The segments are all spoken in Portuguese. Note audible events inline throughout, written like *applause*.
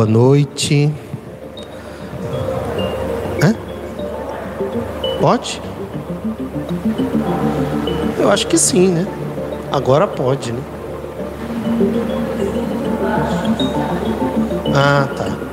boa noite. Hã? Pode? Eu acho que sim, né? Agora pode, né? Ah, tá.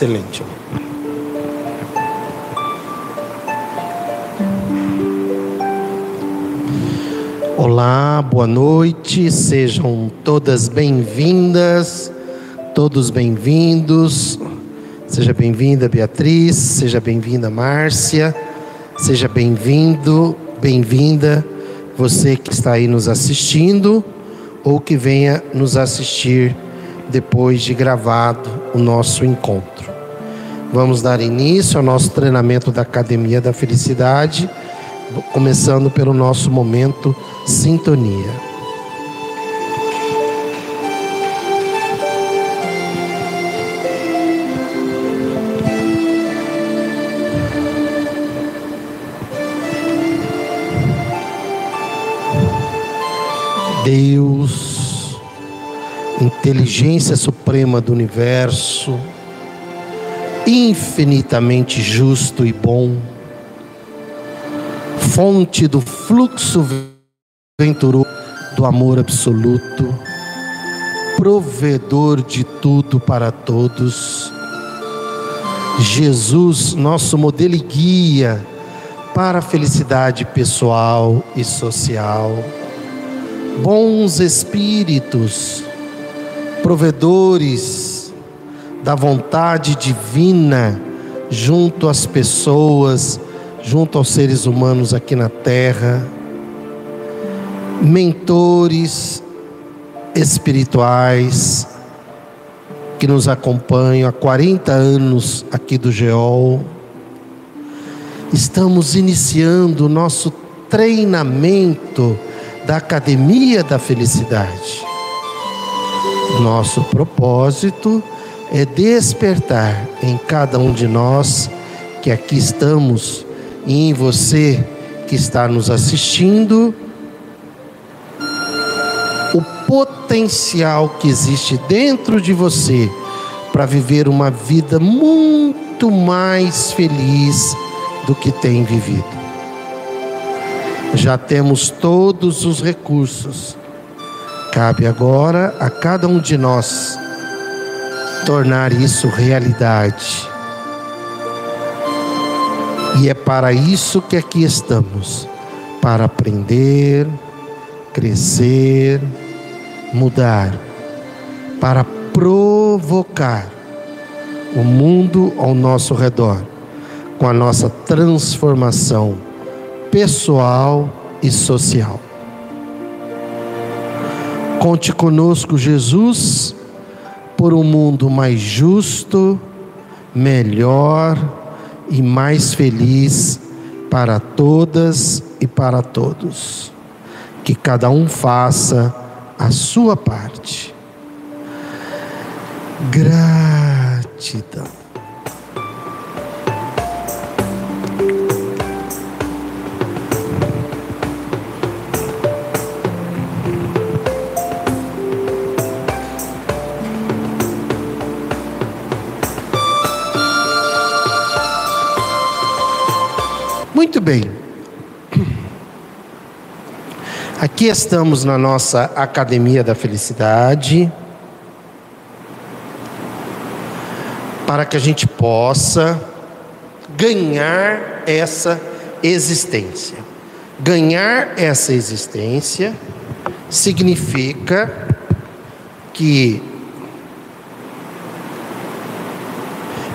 Excelente. Olá, boa noite, sejam todas bem-vindas, todos bem-vindos. Seja bem-vinda, Beatriz, seja bem-vinda, Márcia, seja bem-vindo, bem-vinda, você que está aí nos assistindo ou que venha nos assistir depois de gravado o nosso encontro. Vamos dar início ao nosso treinamento da Academia da Felicidade, começando pelo nosso momento sintonia. Deus, inteligência suprema do universo, infinitamente justo e bom, fonte do fluxo venturoso do amor absoluto, provedor de tudo para todos. Jesus, nosso modelo e guia para a felicidade pessoal e social. Bons espíritos, provedores da vontade divina junto às pessoas, junto aos seres humanos aqui na terra, mentores espirituais que nos acompanham há 40 anos aqui do GEOL. Estamos iniciando o nosso treinamento da Academia da Felicidade. Nosso propósito é despertar em cada um de nós que aqui estamos e em você que está nos assistindo o potencial que existe dentro de você para viver uma vida muito mais feliz do que tem vivido. Já temos todos os recursos. Cabe agora a cada um de nós tornar isso realidade. E é para isso que aqui estamos para aprender, crescer, mudar, para provocar o mundo ao nosso redor com a nossa transformação pessoal e social. Conte conosco, Jesus, por um mundo mais justo, melhor e mais feliz para todas e para todos. Que cada um faça a sua parte. Gratidão. Muito bem. Aqui estamos na nossa Academia da Felicidade. Para que a gente possa ganhar essa existência. Ganhar essa existência significa que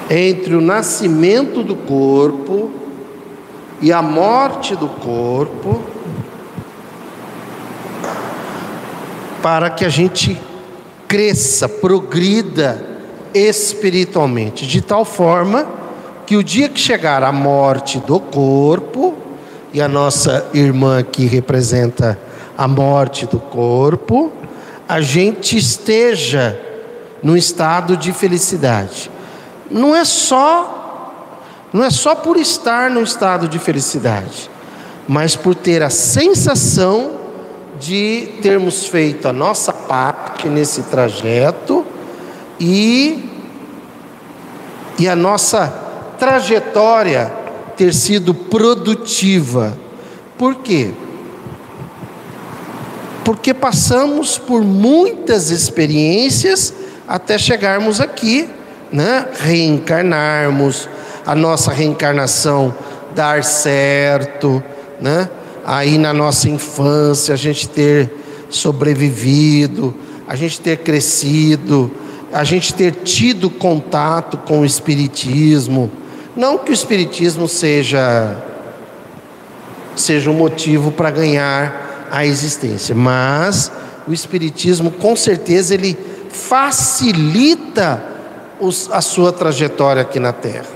entre o nascimento do corpo e a morte do corpo, para que a gente cresça, progrida espiritualmente, de tal forma que o dia que chegar a morte do corpo, e a nossa irmã aqui representa a morte do corpo, a gente esteja no estado de felicidade. Não é só não é só por estar no estado de felicidade, mas por ter a sensação de termos feito a nossa parte nesse trajeto e e a nossa trajetória ter sido produtiva. Por quê? Porque passamos por muitas experiências até chegarmos aqui, né? Reencarnarmos, a nossa reencarnação dar certo, né? Aí na nossa infância a gente ter sobrevivido, a gente ter crescido, a gente ter tido contato com o espiritismo, não que o espiritismo seja seja um motivo para ganhar a existência, mas o espiritismo com certeza ele facilita os, a sua trajetória aqui na Terra,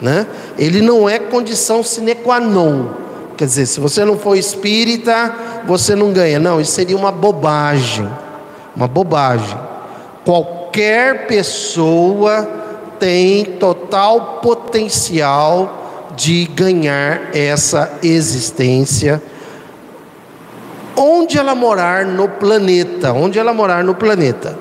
né? Ele não é condição sine qua non. Quer dizer, se você não for espírita, você não ganha. Não, isso seria uma bobagem. Uma bobagem. Qualquer pessoa tem total potencial de ganhar essa existência onde ela morar no planeta, onde ela morar no planeta.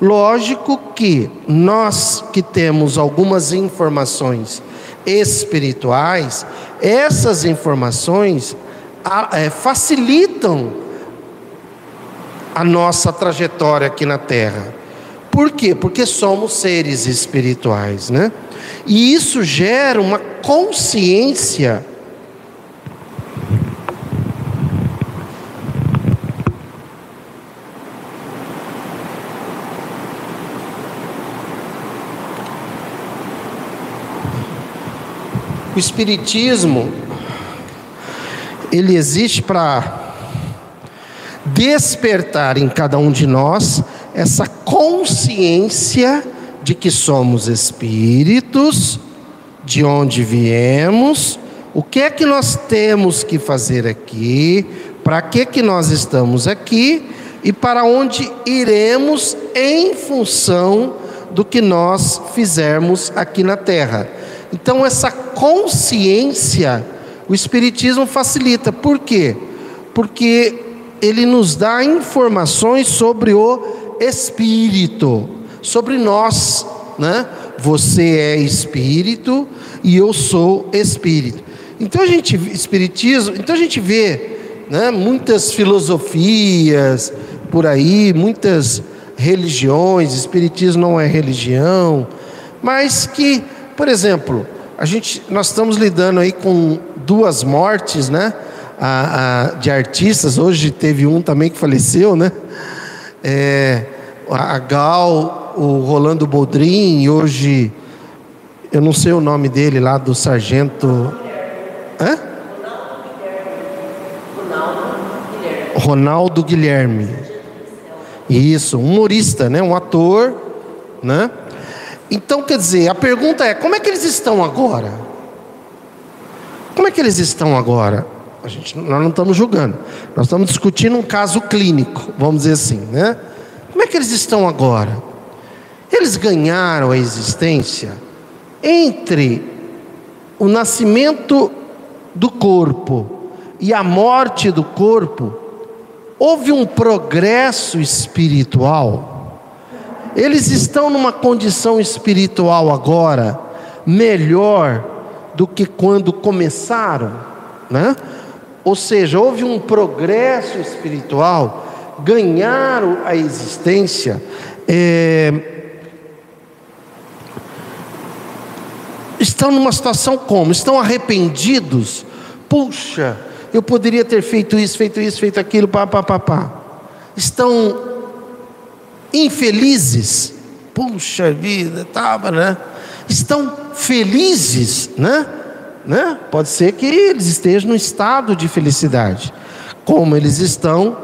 Lógico que nós que temos algumas informações espirituais, essas informações é, facilitam a nossa trajetória aqui na Terra. Por quê? Porque somos seres espirituais, né? E isso gera uma consciência O espiritismo ele existe para despertar em cada um de nós essa consciência de que somos espíritos, de onde viemos, o que é que nós temos que fazer aqui, para que que nós estamos aqui e para onde iremos em função do que nós fizermos aqui na terra. Então essa consciência o espiritismo facilita. Por quê? Porque ele nos dá informações sobre o espírito, sobre nós, né? Você é espírito e eu sou espírito. Então a gente espiritismo, então a gente vê, né, muitas filosofias por aí, muitas religiões, espiritismo não é religião, mas que, por exemplo, a gente, nós estamos lidando aí com duas mortes, né? a, a, de artistas. Hoje teve um também que faleceu, né? É, a Gal, o Rolando Boldrin, e hoje eu não sei o nome dele lá do sargento. Hã? Ronaldo Guilherme. Isso, um humorista, né? Um ator, né? Então, quer dizer, a pergunta é: como é que eles estão agora? Como é que eles estão agora? A gente, nós não estamos julgando, nós estamos discutindo um caso clínico, vamos dizer assim, né? Como é que eles estão agora? Eles ganharam a existência entre o nascimento do corpo e a morte do corpo. Houve um progresso espiritual. Eles estão numa condição espiritual agora melhor do que quando começaram, né? Ou seja, houve um progresso espiritual, ganharam a existência. É, estão numa situação como? Estão arrependidos? Puxa, eu poderia ter feito isso, feito isso, feito aquilo, pá, pá, pá, pá. Estão infelizes? Puxa vida, tava, né? Estão felizes, né? né? Pode ser que eles estejam no estado de felicidade. Como eles estão,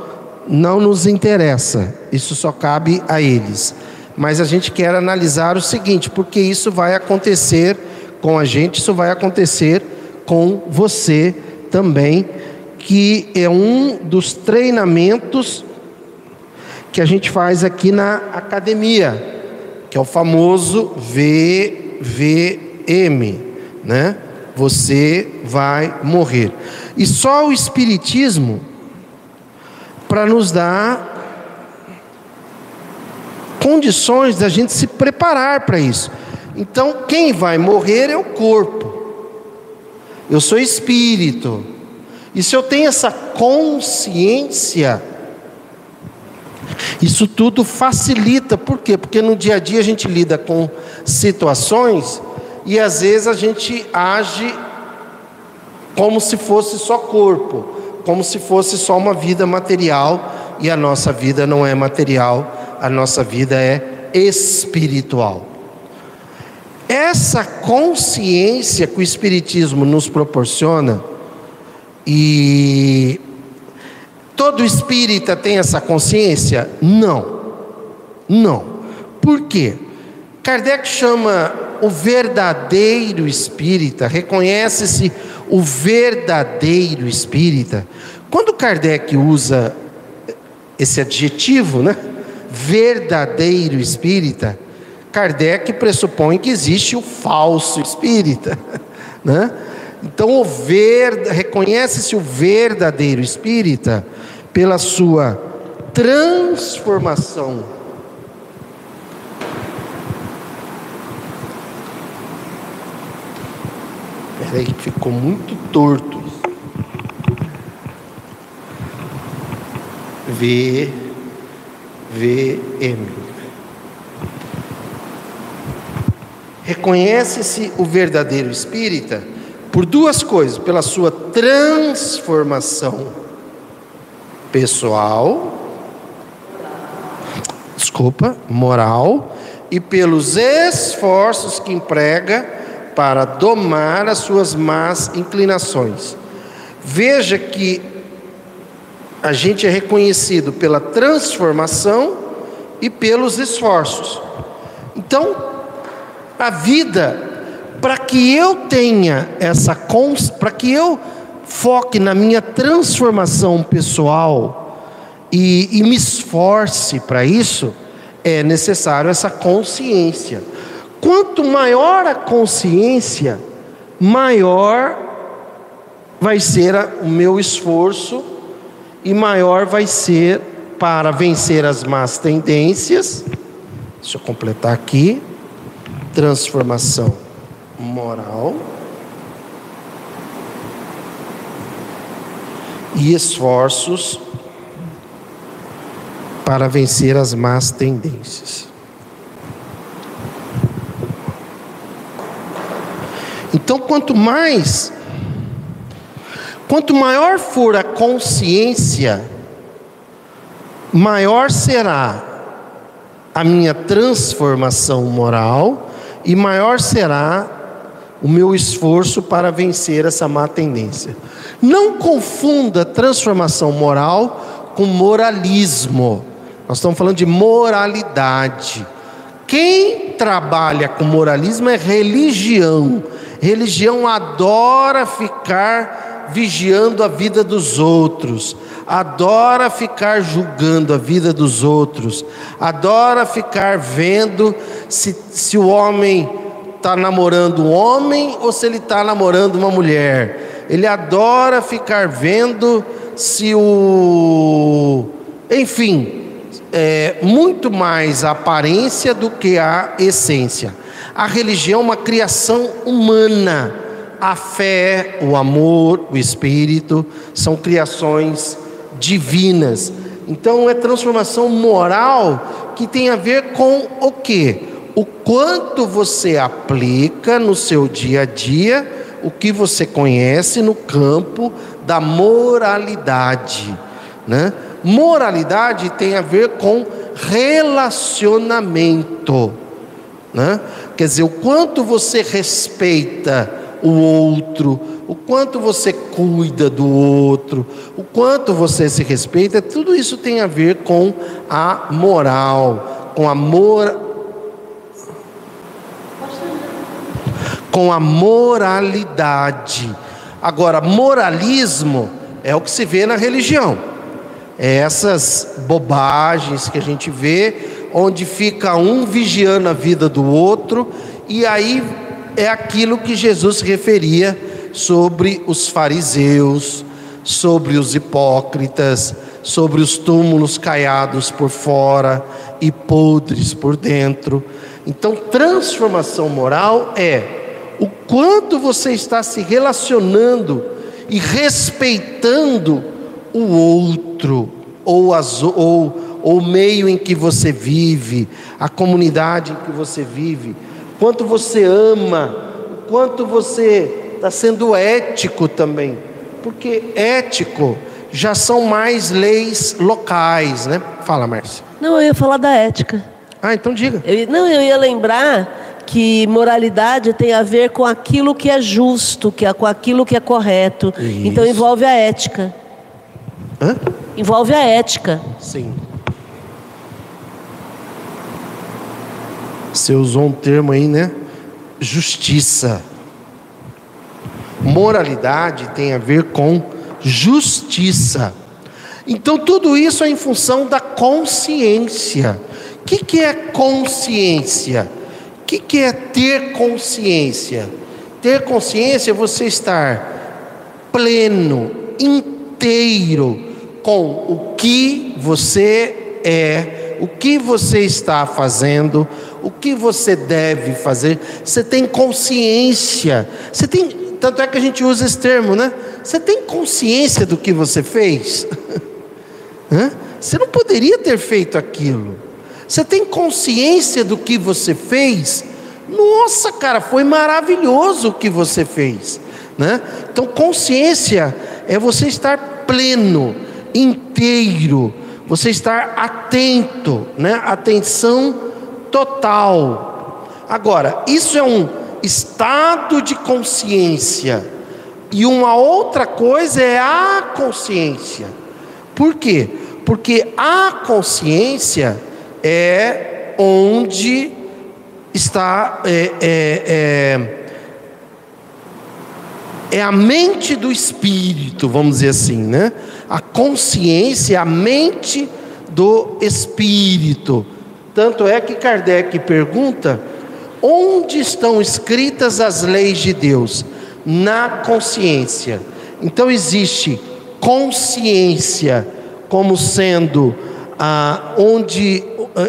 não nos interessa. Isso só cabe a eles. Mas a gente quer analisar o seguinte, porque isso vai acontecer com a gente, isso vai acontecer com você também, que é um dos treinamentos que a gente faz aqui na academia, que é o famoso VVM, né? Você vai morrer. E só o espiritismo para nos dar condições da gente se preparar para isso. Então, quem vai morrer é o corpo. Eu sou espírito. E se eu tenho essa consciência, isso tudo facilita. Por quê? Porque no dia a dia a gente lida com situações e às vezes a gente age como se fosse só corpo, como se fosse só uma vida material, e a nossa vida não é material, a nossa vida é espiritual. Essa consciência que o Espiritismo nos proporciona, e todo espírita tem essa consciência? Não, não. Por quê? Kardec chama o verdadeiro espírita, reconhece-se o verdadeiro espírita. Quando Kardec usa esse adjetivo, né? Verdadeiro espírita, Kardec pressupõe que existe o falso espírita, né? Então, ver, reconhece-se o verdadeiro espírita pela sua transformação Peraí, ficou muito torto. V, V, M. Reconhece-se o verdadeiro espírita por duas coisas: pela sua transformação pessoal, desculpa, moral, e pelos esforços que emprega para domar as suas más inclinações. Veja que a gente é reconhecido pela transformação e pelos esforços. Então, a vida, para que eu tenha essa para que eu foque na minha transformação pessoal e, e me esforce para isso, é necessário essa consciência. Quanto maior a consciência, maior vai ser o meu esforço e maior vai ser para vencer as más tendências. Deixa eu completar aqui. Transformação moral. E esforços para vencer as más tendências. Então, quanto mais, quanto maior for a consciência, maior será a minha transformação moral e maior será o meu esforço para vencer essa má tendência. Não confunda transformação moral com moralismo. Nós estamos falando de moralidade. Quem trabalha com moralismo é religião. Religião adora ficar vigiando a vida dos outros, adora ficar julgando a vida dos outros, adora ficar vendo se, se o homem está namorando um homem ou se ele está namorando uma mulher. Ele adora ficar vendo se o. Enfim, é, muito mais a aparência do que a essência. A religião é uma criação humana, A fé, o amor, o espírito são criações divinas. Então é transformação moral que tem a ver com o que? O quanto você aplica no seu dia a dia o que você conhece no campo da moralidade, né? Moralidade tem a ver com relacionamento, né? Quer dizer, o quanto você respeita o outro, o quanto você cuida do outro, o quanto você se respeita, tudo isso tem a ver com a moral, com a com a moralidade. Agora, moralismo é o que se vê na religião. É essas bobagens que a gente vê, onde fica um vigiando a vida do outro, e aí é aquilo que Jesus referia sobre os fariseus, sobre os hipócritas, sobre os túmulos caiados por fora e podres por dentro. Então, transformação moral é o quanto você está se relacionando e respeitando o outro, ou, as, ou, ou o meio em que você vive, a comunidade em que você vive, quanto você ama, quanto você está sendo ético também, porque ético já são mais leis locais, né? Fala, Márcia. Não, eu ia falar da ética. Ah, então diga. Eu, não, eu ia lembrar que moralidade tem a ver com aquilo que é justo, que é com aquilo que é correto. Isso. Então envolve a ética. Hã? Envolve a ética. Sim. Você usou um termo aí, né? Justiça. Moralidade tem a ver com justiça. Então tudo isso é em função da consciência. O que, que é consciência? Que, que é ter consciência? Ter consciência é você estar pleno, inteiro com o que você é, o que você está fazendo, o que você deve fazer. Você tem consciência. Você tem, tanto é que a gente usa esse termo, né? Você tem consciência do que você fez? *laughs* você não poderia ter feito aquilo. Você tem consciência do que você fez? Nossa, cara, foi maravilhoso o que você fez, né? Então, consciência é você estar pleno, inteiro, você estar atento, né? Atenção total. Agora, isso é um estado de consciência. E uma outra coisa é a consciência. Por quê? Porque a consciência é onde está é, é, é, é, a mente do espírito, vamos dizer assim, né? A consciência, a mente do espírito. Tanto é que Kardec pergunta: onde estão escritas as leis de Deus? Na consciência. Então existe consciência como sendo ah, onde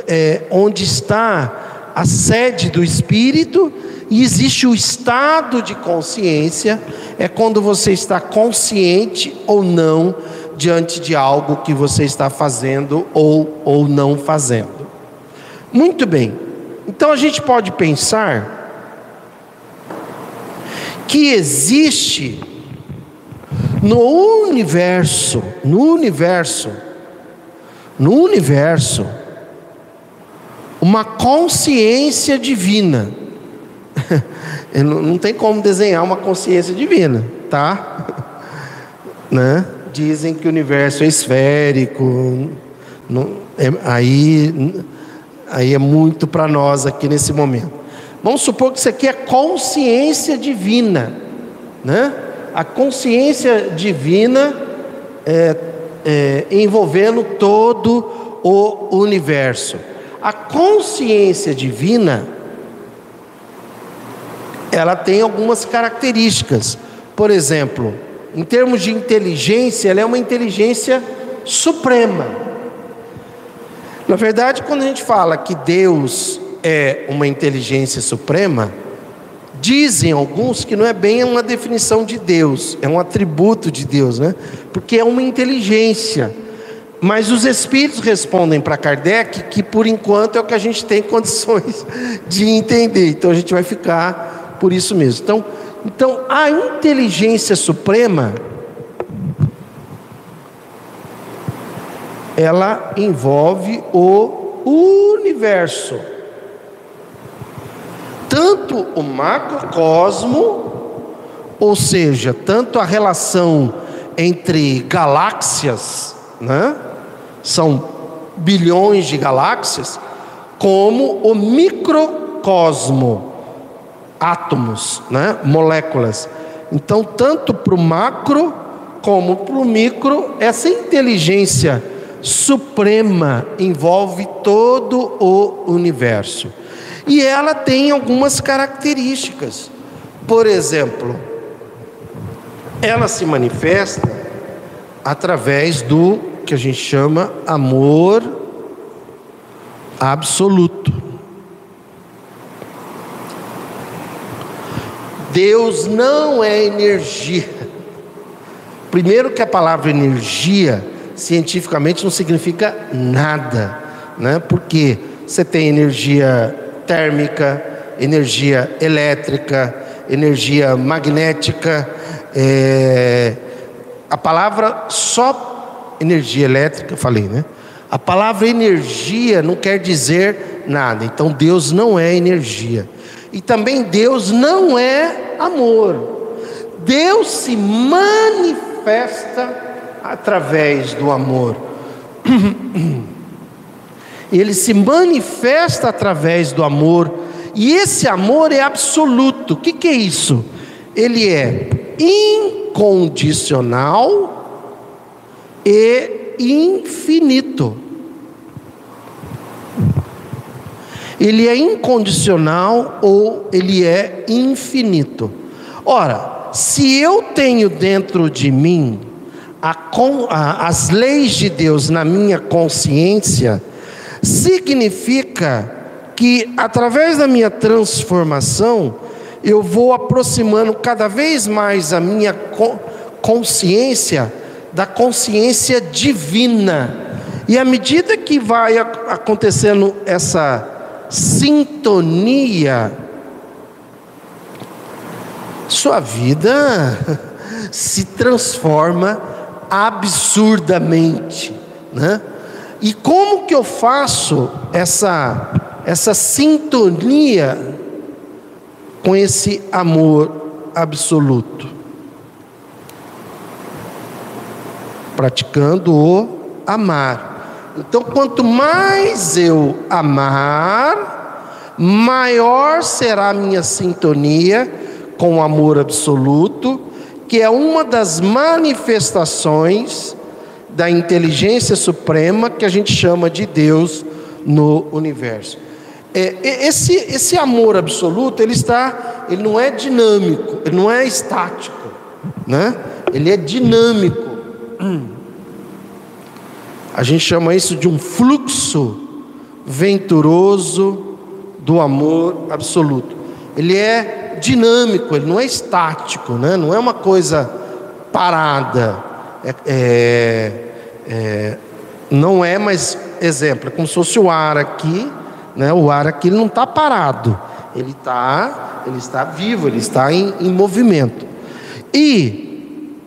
é, onde está a sede do espírito e existe o estado de consciência, é quando você está consciente ou não diante de algo que você está fazendo ou, ou não fazendo. Muito bem, então a gente pode pensar que existe no universo, no universo, no universo, uma consciência divina. *laughs* não tem como desenhar uma consciência divina, tá? *laughs* né? Dizem que o universo é esférico, não, é, aí, aí é muito para nós aqui nesse momento. Vamos supor que isso aqui é consciência divina, né? A consciência divina é, é, envolvendo todo o universo a consciência divina ela tem algumas características. Por exemplo, em termos de inteligência, ela é uma inteligência suprema. Na verdade, quando a gente fala que Deus é uma inteligência suprema, Dizem alguns que não é bem uma definição de Deus, é um atributo de Deus, né? Porque é uma inteligência. Mas os espíritos respondem para Kardec que por enquanto é o que a gente tem *laughs* condições de entender. Então a gente vai ficar por isso mesmo. Então, então a inteligência suprema ela envolve o universo tanto o macrocosmo, ou seja, tanto a relação entre galáxias, né? São bilhões de galáxias, como o microcosmo, átomos, né? Moléculas. Então, tanto para o macro como para o micro, essa inteligência suprema envolve todo o universo. E ela tem algumas características. Por exemplo, ela se manifesta através do que a gente chama amor absoluto. Deus não é energia. Primeiro que a palavra energia cientificamente não significa nada, né? Porque você tem energia térmica, energia elétrica, energia magnética. É, a palavra só energia elétrica, falei, né? A palavra energia não quer dizer nada. Então Deus não é energia. E também Deus não é amor. Deus se manifesta através do amor. *clears throat* ele se manifesta através do amor, e esse amor é absoluto. O que, que é isso? Ele é incondicional e infinito. Ele é incondicional ou ele é infinito. Ora, se eu tenho dentro de mim a, a, as leis de Deus na minha consciência, significa que através da minha transformação, eu vou aproximando cada vez mais a minha consciência da consciência divina. E à medida que vai acontecendo essa sintonia, sua vida *laughs* se transforma absurdamente, né? E como que eu faço essa essa sintonia com esse amor absoluto? Praticando o amar. Então, quanto mais eu amar, maior será a minha sintonia com o amor absoluto, que é uma das manifestações da inteligência suprema que a gente chama de Deus no universo. É, esse, esse amor absoluto, ele está, ele não é dinâmico, ele não é estático, né? Ele é dinâmico. A gente chama isso de um fluxo venturoso do amor absoluto. Ele é dinâmico, ele não é estático, né? Não é uma coisa parada é, é, é, não é mais exemplo, é como se fosse o ar aqui, né? o ar aqui não está parado, ele, tá, ele está vivo, ele está em, em movimento. E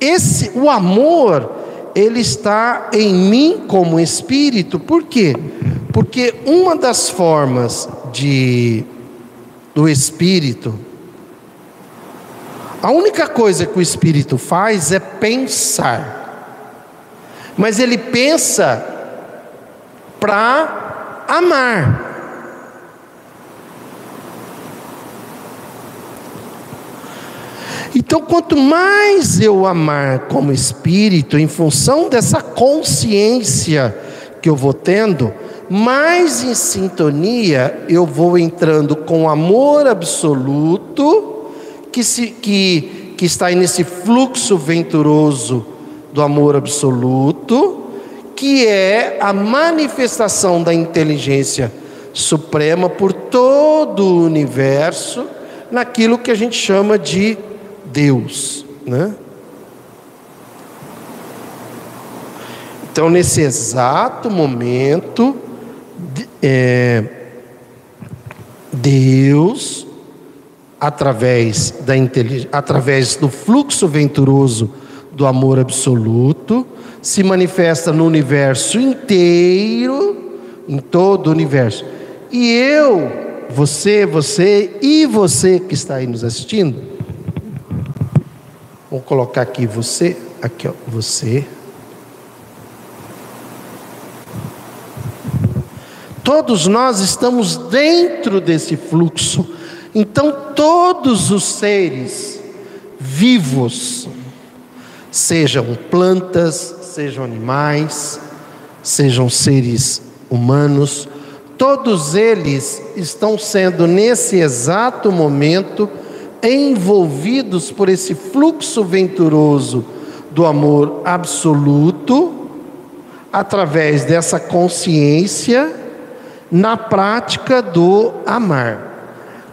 esse, o amor, ele está em mim como espírito, por quê? Porque uma das formas de do espírito a única coisa que o espírito faz é pensar. Mas ele pensa para amar. Então, quanto mais eu amar como espírito, em função dessa consciência que eu vou tendo, mais em sintonia eu vou entrando com amor absoluto que, se, que, que está nesse fluxo venturoso do amor absoluto, que é a manifestação da inteligência suprema por todo o universo, naquilo que a gente chama de Deus, né? Então, nesse exato momento, é, Deus, através, da através do fluxo venturoso do amor absoluto, se manifesta no universo inteiro, em todo o universo. E eu, você, você e você que está aí nos assistindo, vou colocar aqui você, aqui ó, você. Todos nós estamos dentro desse fluxo. Então, todos os seres vivos, sejam plantas, sejam animais, sejam seres humanos, todos eles estão sendo nesse exato momento envolvidos por esse fluxo venturoso do amor absoluto, através dessa consciência na prática do amar.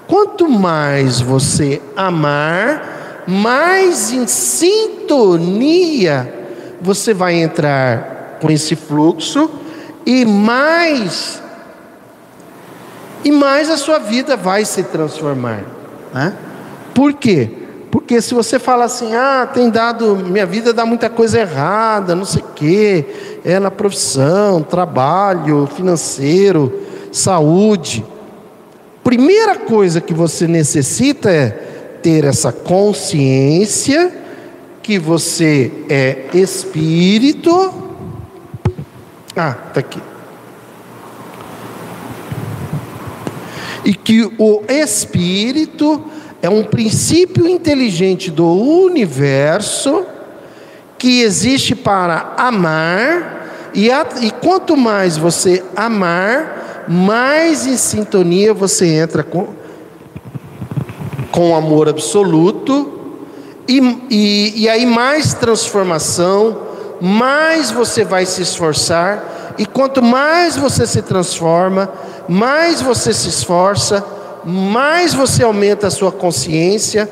Quanto mais você amar, mais em sintonia você vai entrar com esse fluxo e mais e mais a sua vida vai se transformar. Né? Por quê? Porque se você fala assim, ah, tem dado, minha vida dá muita coisa errada, não sei o quê, é na profissão, trabalho, financeiro, saúde. Primeira coisa que você necessita é ter essa consciência que você é espírito. Ah, está aqui. E que o espírito é um princípio inteligente do universo que existe para amar, e, a, e quanto mais você amar, mais em sintonia você entra com, com o amor absoluto, e, e, e aí mais transformação, mais você vai se esforçar, e quanto mais você se transforma, mais você se esforça, mais você aumenta a sua consciência,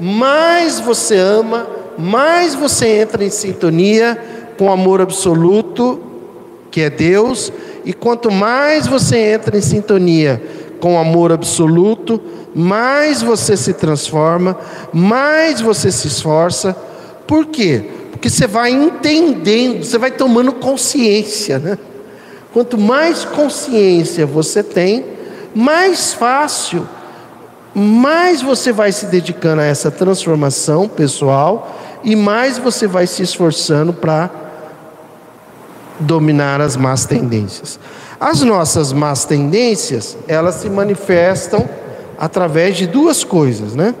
mais você ama, mais você entra em sintonia com o amor absoluto, que é Deus, e quanto mais você entra em sintonia com o amor absoluto, mais você se transforma, mais você se esforça. Por quê? Porque você vai entendendo, você vai tomando consciência, né? Quanto mais consciência você tem, mais fácil, mais você vai se dedicando a essa transformação pessoal e mais você vai se esforçando para dominar as más tendências. As nossas más tendências, elas se manifestam através de duas coisas, né?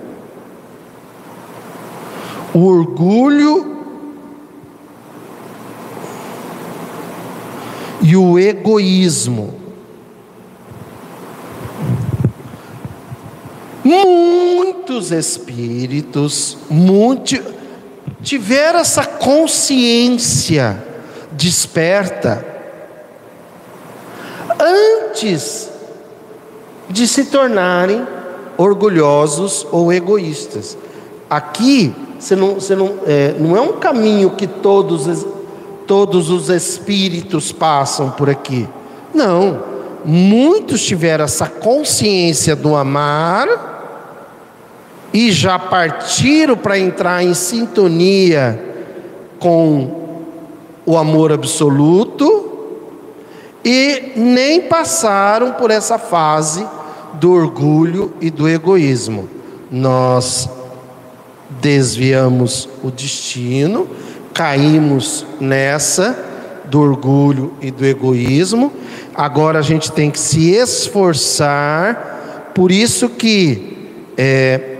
O orgulho e o egoísmo. Muitos espíritos, muitos tiveram essa consciência desperta antes de se tornarem orgulhosos ou egoístas. Aqui você não, você não, é, não é um caminho que todos, todos os espíritos passam por aqui. Não. Muitos tiveram essa consciência do amar e já partiram para entrar em sintonia com o amor absoluto e nem passaram por essa fase do orgulho e do egoísmo. Nós desviamos o destino, caímos nessa do orgulho e do egoísmo. Agora a gente tem que se esforçar, por isso que é,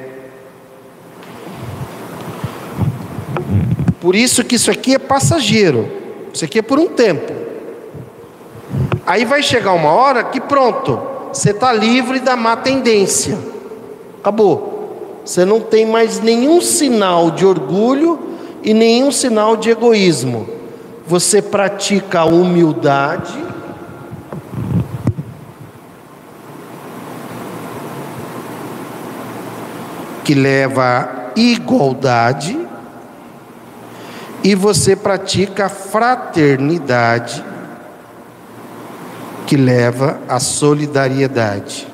por isso que isso aqui é passageiro. Isso aqui é por um tempo. Aí vai chegar uma hora que pronto, você está livre da má tendência. Acabou. Você não tem mais nenhum sinal de orgulho e nenhum sinal de egoísmo. Você pratica a humildade. que leva à igualdade, e você pratica a fraternidade, que leva à solidariedade.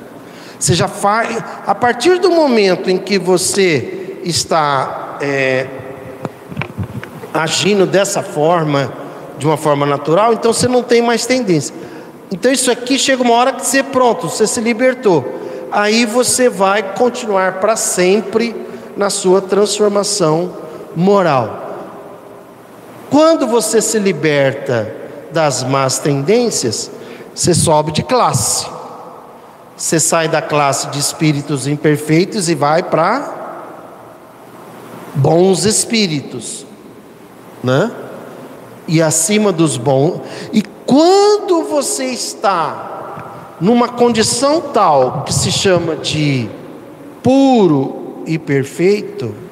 Você já faz, a partir do momento em que você está é, agindo dessa forma, de uma forma natural, então você não tem mais tendência. Então isso aqui chega uma hora que você pronto, você se libertou. Aí você vai continuar para sempre na sua transformação moral. Quando você se liberta das más tendências, você sobe de classe. Você sai da classe de espíritos imperfeitos e vai para bons espíritos, né? E acima dos bons. E quando você está numa condição tal que se chama de puro e perfeito,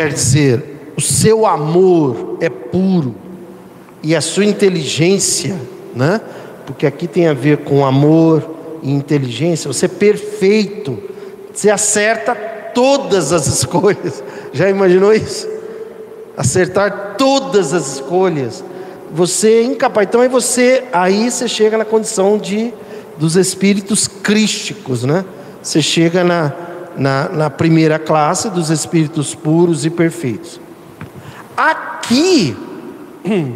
quer dizer, o seu amor é puro e a sua inteligência, né? Porque aqui tem a ver com amor e inteligência. Você é perfeito, você acerta todas as escolhas. *laughs* Já imaginou isso? Acertar todas as escolhas. Você é incapaz. Então aí você, aí você chega na condição de dos espíritos crísticos, né? Você chega na na, na primeira classe dos espíritos puros e perfeitos. Aqui, *clears throat*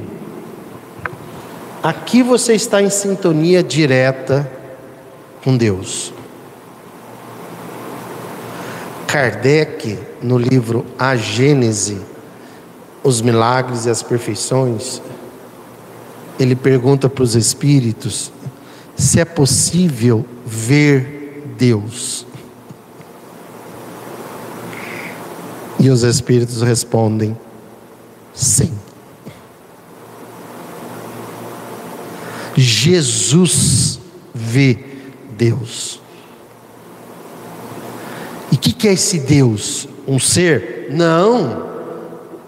aqui você está em sintonia direta com Deus. Kardec, no livro A Gênese, Os Milagres e as Perfeições, ele pergunta para os espíritos se é possível ver Deus. E os espíritos respondem: sim. Jesus vê Deus. E o que, que é esse Deus? Um ser? Não.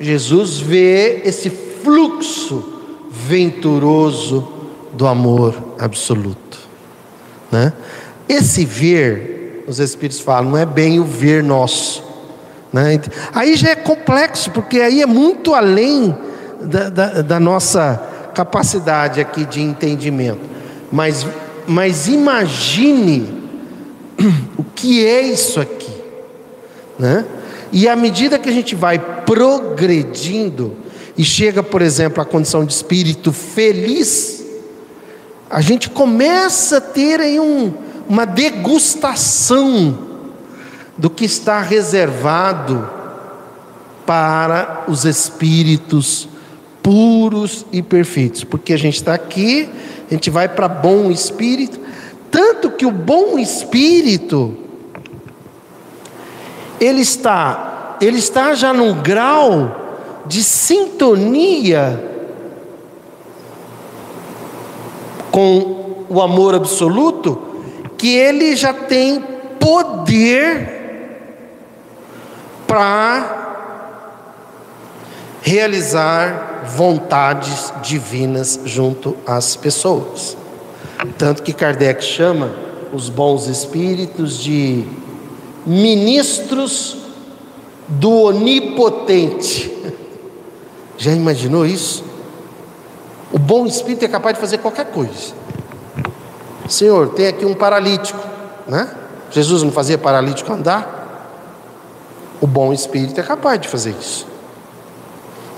Jesus vê esse fluxo venturoso do amor absoluto. Né? Esse ver, os Espíritos falam, não é bem o ver nosso, né? Aí já é complexo, porque aí é muito além da, da, da nossa capacidade aqui de entendimento. Mas, mas imagine *clears throat* o que é isso aqui. Né? E à medida que a gente vai progredindo e chega, por exemplo, à condição de espírito feliz, a gente começa a ter aí um, uma degustação do que está reservado para os espíritos puros e perfeitos, porque a gente está aqui, a gente vai para bom espírito, tanto que o bom espírito ele está, ele está já num grau de sintonia com o amor absoluto, que ele já tem poder para realizar vontades divinas junto às pessoas. Tanto que Kardec chama os bons espíritos de ministros do onipotente. *laughs* Já imaginou isso? O bom espírito é capaz de fazer qualquer coisa. Senhor, tem aqui um paralítico, né? Jesus não fazia paralítico andar? O bom espírito é capaz de fazer isso.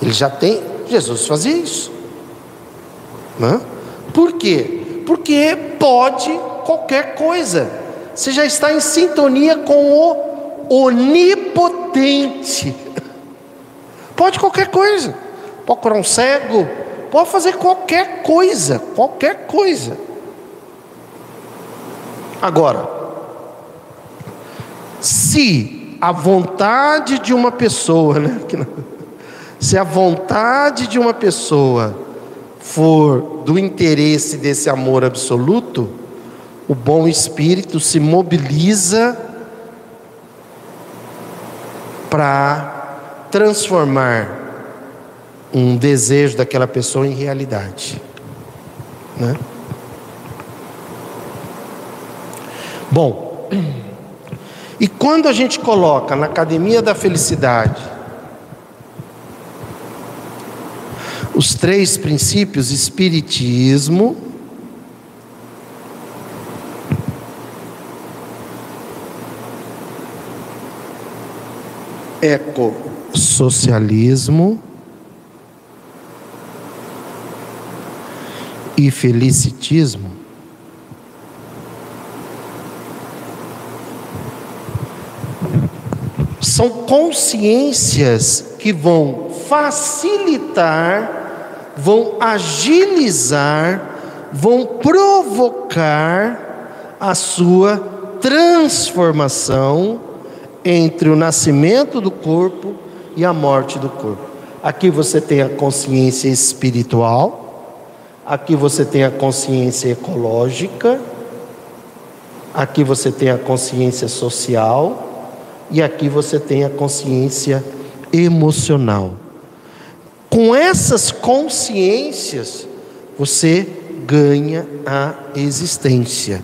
Ele já tem, Jesus fazia isso. Né? Por quê? Porque pode qualquer coisa. Você já está em sintonia com o onipotente. Pode qualquer coisa. Pode curar um cego, pode fazer qualquer coisa, qualquer coisa. Agora, se a vontade de uma pessoa, né? Se a vontade de uma pessoa for do interesse desse amor absoluto, o bom espírito se mobiliza para transformar um desejo daquela pessoa em realidade. Né? Bom, e quando a gente coloca na academia da felicidade os três princípios espiritismo, ecossocialismo e felicitismo, são consciências que vão facilitar, vão agilizar, vão provocar a sua transformação entre o nascimento do corpo e a morte do corpo. Aqui você tem a consciência espiritual, aqui você tem a consciência ecológica, aqui você tem a consciência social e aqui você tem a consciência emocional. Com essas consciências, você ganha a existência.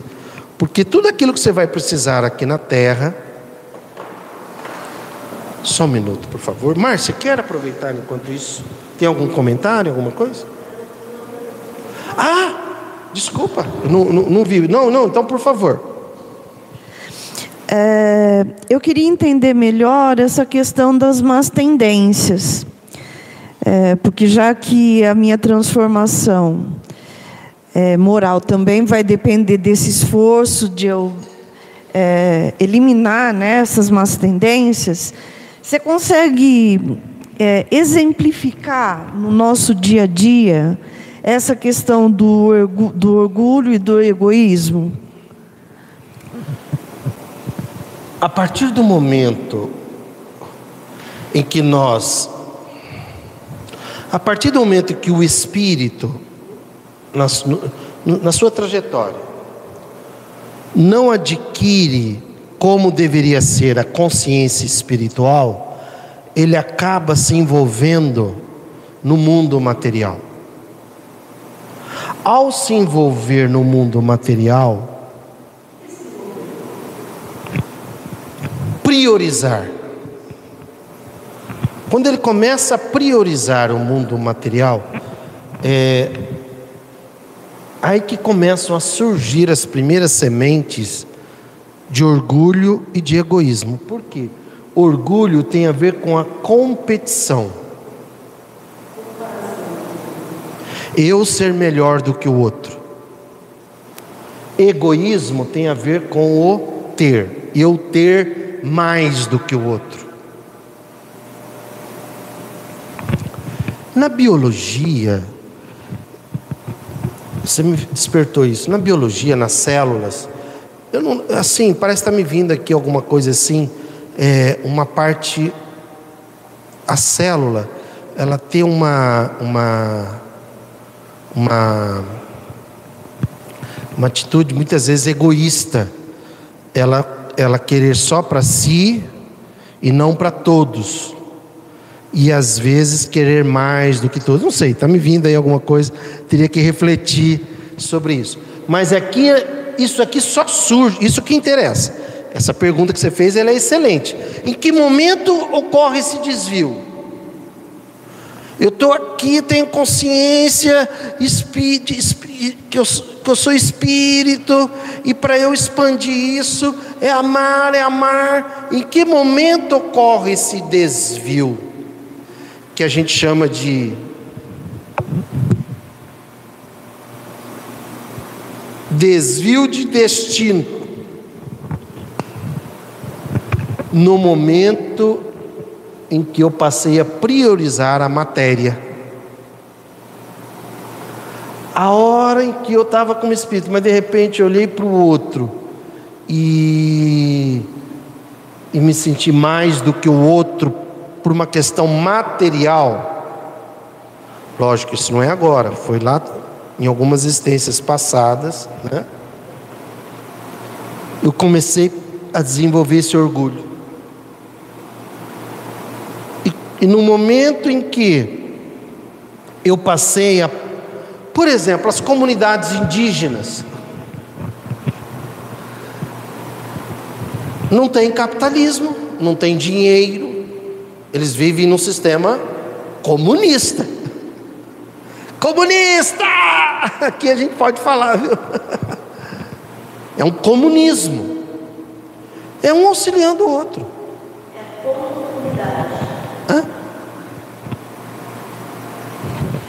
Porque tudo aquilo que você vai precisar aqui na Terra. Só um minuto, por favor. Márcia, quer aproveitar enquanto isso? Tem algum comentário, alguma coisa? Ah, desculpa, não, não, não vi. Não, não, então por favor. É, eu queria entender melhor essa questão das más tendências, é, porque já que a minha transformação é, moral também vai depender desse esforço de eu é, eliminar né, essas más tendências, você consegue é, exemplificar no nosso dia a dia essa questão do, do orgulho e do egoísmo? A partir do momento em que nós, a partir do momento que o Espírito, na, na sua trajetória, não adquire como deveria ser a consciência espiritual, ele acaba se envolvendo no mundo material. Ao se envolver no mundo material, priorizar. Quando ele começa a priorizar o mundo material, é aí que começam a surgir as primeiras sementes de orgulho e de egoísmo. Por quê? Orgulho tem a ver com a competição. Eu ser melhor do que o outro. Egoísmo tem a ver com o ter. Eu ter mais do que o outro. Na biologia, você me despertou isso. Na biologia, nas células, eu não, assim, parece estar me vindo aqui alguma coisa assim, é, uma parte, a célula, ela tem uma, uma, uma, uma atitude muitas vezes egoísta. Ela ela querer só para si e não para todos. E às vezes querer mais do que todos. Não sei, está me vindo aí alguma coisa, teria que refletir sobre isso. Mas aqui, isso aqui só surge, isso que interessa. Essa pergunta que você fez ela é excelente. Em que momento ocorre esse desvio? Eu estou aqui, tenho consciência espírito, que, eu, que eu sou espírito, e para eu expandir isso, é amar, é amar. Em que momento ocorre esse desvio? Que a gente chama de. Desvio de destino. No momento em que eu passei a priorizar a matéria. A hora em que eu estava com o espírito, mas de repente eu olhei para o outro e, e me senti mais do que o outro por uma questão material. Lógico, isso não é agora, foi lá em algumas existências passadas, né? Eu comecei a desenvolver esse orgulho. E no momento em que eu passei a Por exemplo, as comunidades indígenas não tem capitalismo, não tem dinheiro, eles vivem num sistema comunista. Comunista! *laughs* Aqui a gente pode falar, viu? *laughs* É um comunismo. É um auxiliando o outro.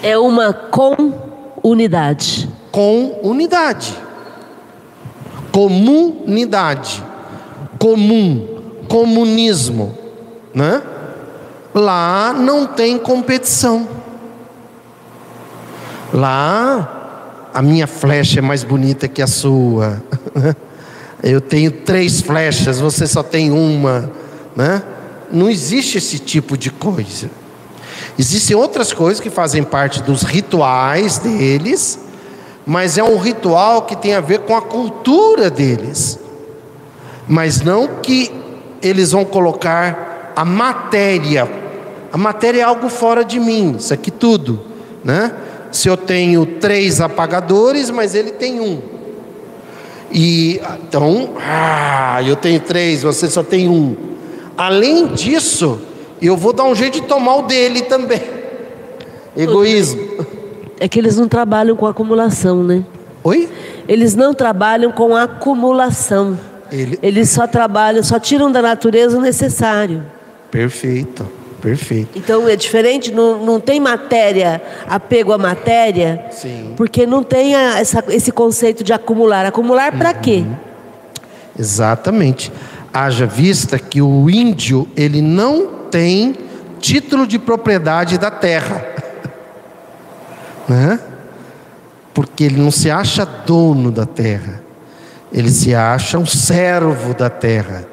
É uma comunidade. Com unidade. Comunidade. Comum. Comunismo. Né? Lá não tem competição. Lá a minha flecha é mais bonita que a sua. *laughs* Eu tenho três flechas, você só tem uma, né? Não existe esse tipo de coisa. Existem outras coisas que fazem parte dos rituais deles, mas é um ritual que tem a ver com a cultura deles. Mas não que eles vão colocar a matéria. A matéria é algo fora de mim, isso aqui tudo, né? Se eu tenho três apagadores, mas ele tem um. E então, ah, eu tenho três, você só tem um. Além disso, eu vou dar um jeito de tomar o dele também. Egoísmo. É que eles não trabalham com acumulação, né? Oi? Eles não trabalham com acumulação. Ele... Eles só trabalham, só tiram da natureza o necessário. Perfeito. Perfeito. Então é diferente, não, não tem matéria, apego à matéria, Sim. porque não tem a, essa, esse conceito de acumular. Acumular para uhum. quê? Exatamente. Haja vista que o índio, ele não tem título de propriedade da terra. *laughs* Né? Porque ele não se acha dono da terra. Ele se acha um servo da terra.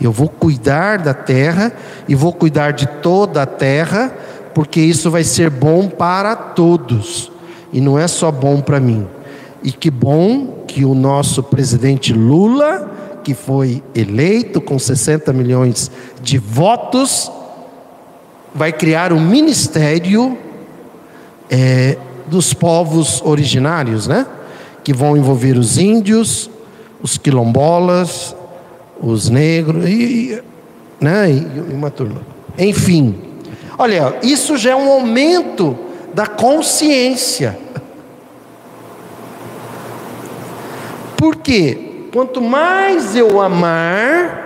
Eu vou cuidar da terra e vou cuidar de toda a terra, porque isso vai ser bom para todos e não é só bom para mim. E que bom que o nosso presidente Lula, que foi eleito com 60 milhões de votos, vai criar um ministério é, dos povos originários, né? Que vão envolver os índios, os quilombolas, os negros e, né, e uma turma. Enfim, olha, isso já é um aumento da consciência. Porque quanto mais eu amar,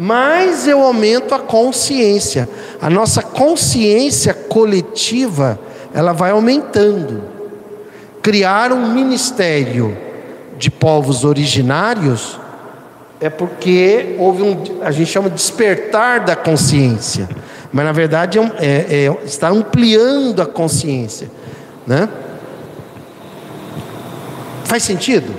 mais eu aumento a consciência. A nossa consciência coletiva, ela vai aumentando. Criar um ministério de povos originários é porque houve um, a gente chama de despertar da consciência, mas na verdade é, é, é, está ampliando a consciência, né? Faz sentido,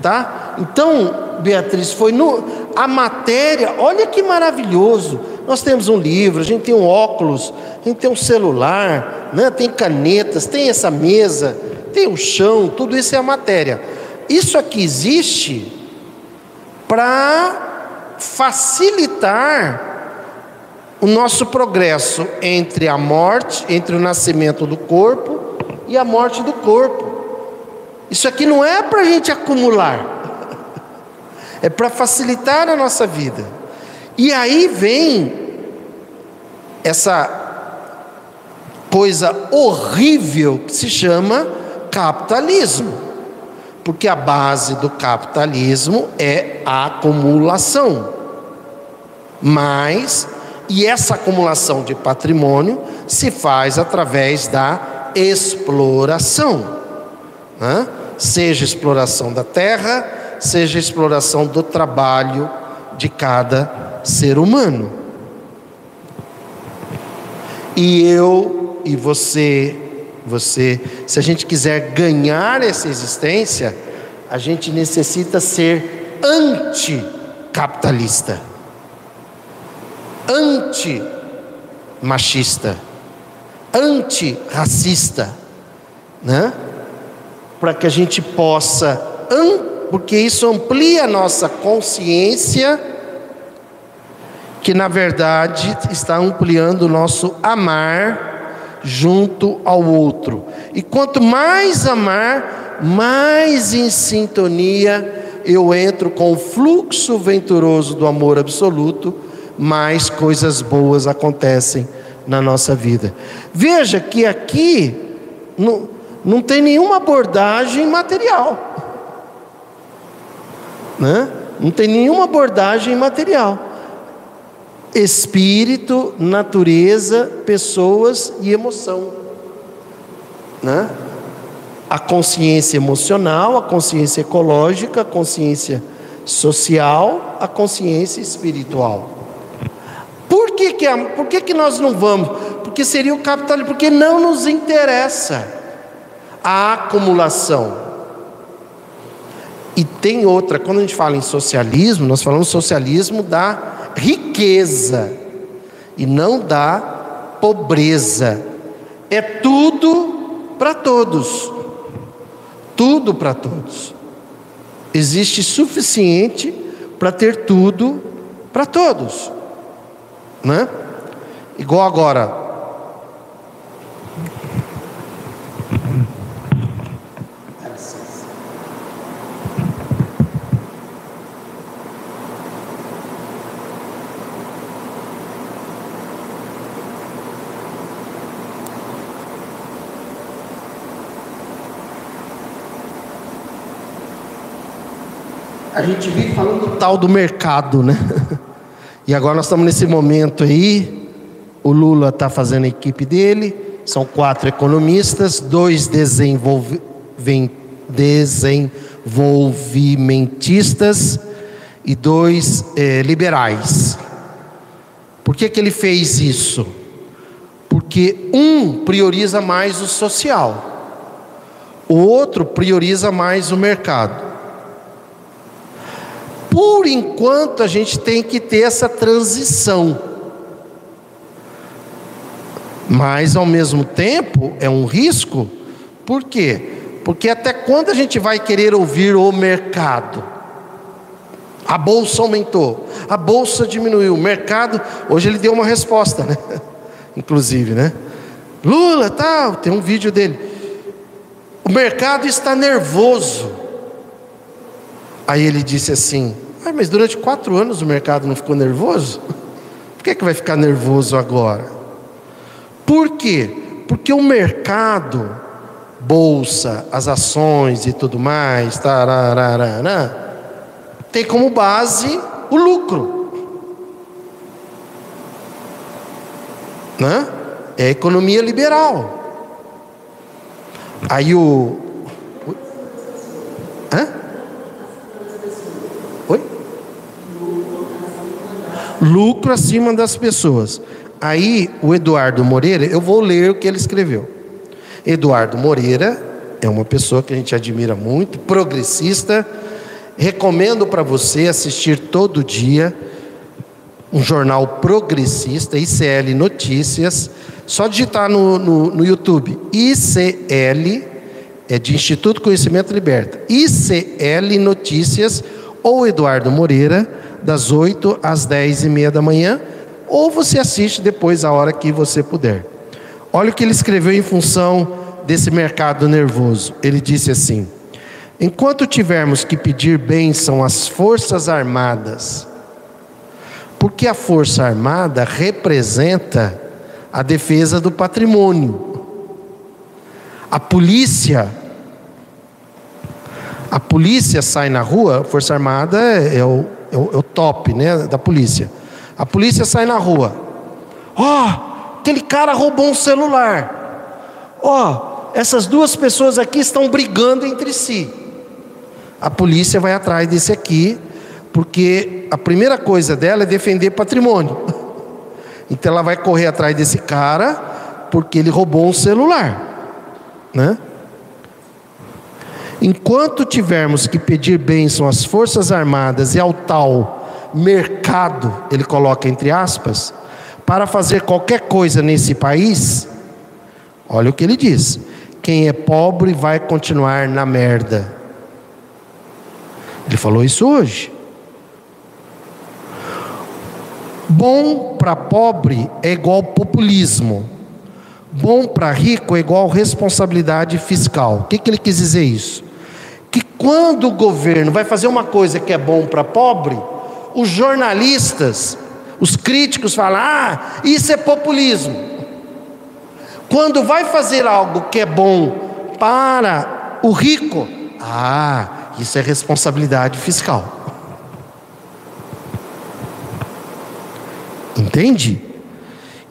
tá? Então, Beatriz, foi no a matéria. Olha que maravilhoso. Nós temos um livro, a gente tem um óculos, a gente tem um celular, né? Tem canetas, tem essa mesa, tem o chão. Tudo isso é a matéria. Isso aqui existe para facilitar o nosso progresso entre a morte, entre o nascimento do corpo e a morte do corpo. Isso aqui não é para a gente acumular, é para facilitar a nossa vida. E aí vem essa coisa horrível que se chama capitalismo porque a base do capitalismo é a acumulação. Mas, e essa acumulação de patrimônio se faz através da exploração, né? seja exploração da terra, seja exploração do trabalho de cada ser humano. E eu e você você, se a gente quiser ganhar essa existência, a gente necessita ser anticapitalista, anti-machista, anti-racista, né? Para que a gente possa, porque isso amplia a nossa consciência, que na verdade está ampliando o nosso amar junto ao outro. E quanto mais amar, mais em sintonia eu entro com o fluxo venturoso do amor absoluto, mais coisas boas acontecem na nossa vida. Veja que aqui não, não tem nenhuma abordagem material. Né? Não tem nenhuma abordagem material. Espírito, natureza, pessoas e emoção. Né? A consciência emocional, a consciência ecológica, a consciência social, a consciência espiritual. Por que, que, por que, que nós não vamos? Porque seria o capitalismo, porque não nos interessa a acumulação. E tem outra, quando a gente fala em socialismo, nós falamos socialismo da riqueza e não da pobreza. É tudo para todos. Tudo para todos. Existe suficiente para ter tudo para todos. Né? Igual agora, gente vive falando tal do mercado, né? E agora nós estamos nesse momento aí. O Lula está fazendo a equipe dele. São quatro economistas, dois desenvolve, desenvolvimentistas e dois eh, liberais. Por que, que ele fez isso? Porque um prioriza mais o social, o outro prioriza mais o mercado. Por enquanto, a gente tem que ter essa transição. Mas, ao mesmo tempo, é um risco. Por quê? Porque até quando a gente vai querer ouvir o mercado? A bolsa aumentou, a bolsa diminuiu, o mercado. Hoje ele deu uma resposta, né? *laughs* Inclusive, né? Lula, tal, tem um vídeo dele. O mercado está nervoso. Aí ele disse assim: ah, mas durante quatro anos o mercado não ficou nervoso? Por que, é que vai ficar nervoso agora? Por quê? Porque o mercado, bolsa, as ações e tudo mais, tararara, tem como base o lucro. Né? É economia liberal. Aí o. lucro acima das pessoas. Aí o Eduardo Moreira, eu vou ler o que ele escreveu. Eduardo Moreira é uma pessoa que a gente admira muito, progressista. Recomendo para você assistir todo dia um jornal progressista, ICL Notícias. Só digitar no, no, no YouTube, ICL, é de Instituto Conhecimento Liberta, ICL Notícias ou Eduardo Moreira das 8 às 10 e meia da manhã, ou você assiste depois a hora que você puder. Olha o que ele escreveu em função desse mercado nervoso. Ele disse assim: Enquanto tivermos que pedir bênção às Forças Armadas, porque a Força Armada representa a defesa do patrimônio. A polícia, a polícia sai na rua, a Força Armada é, é o, é o, é o top né, da polícia. A polícia sai na rua. Ó, oh, aquele cara roubou um celular. Ó, oh, essas duas pessoas aqui estão brigando entre si. A polícia vai atrás desse aqui, porque a primeira coisa dela é defender patrimônio. *laughs* Então ela vai correr atrás desse cara, porque ele roubou um celular, né? Enquanto tivermos que pedir bênção às Forças Armadas e ao tal mercado, ele coloca entre aspas, para fazer qualquer coisa nesse país, olha o que ele diz: quem é pobre vai continuar na merda. Ele falou isso hoje. Bom para pobre é igual populismo. bom para rico é igual responsabilidade fiscal. O que, que ele quis dizer isso? Que quando o governo vai fazer uma coisa que é bom para pobre, os jornalistas, os críticos falam: ah, isso é populismo. Quando vai fazer algo que é bom para o rico, ah, isso é responsabilidade fiscal. Entende?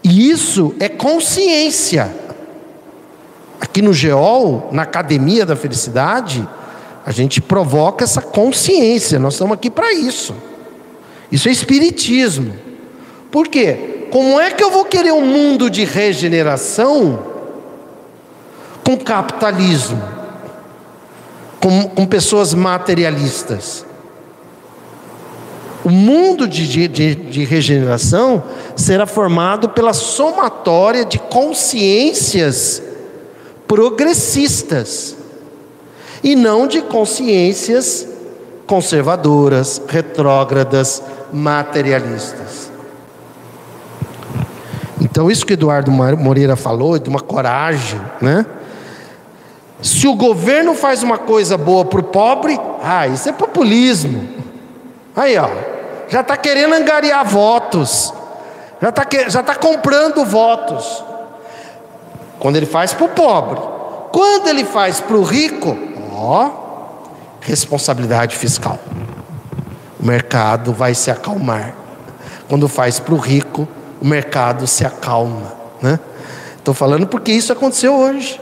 E isso é consciência. Aqui no Geol, na Academia da Felicidade, a gente provoca essa consciência. Nós estamos aqui para isso. Isso é espiritismo. Por quê? Como é que eu vou querer um mundo de regeneração com capitalismo, com, com pessoas materialistas? O mundo de, de, de regeneração será formado pela somatória de consciências progressistas e não de consciências conservadoras, retrógradas, materialistas. Então, isso que Eduardo Moreira falou, de uma coragem, né? Se o governo faz uma coisa boa para o pobre, ah, isso é populismo. Aí, ó, já está querendo angariar votos, já está já tá comprando votos. Quando ele faz para o pobre, quando ele faz para o rico, ó, responsabilidade fiscal. O mercado vai se acalmar. Quando faz para o rico, o mercado se acalma. Né? Estou falando porque isso aconteceu hoje.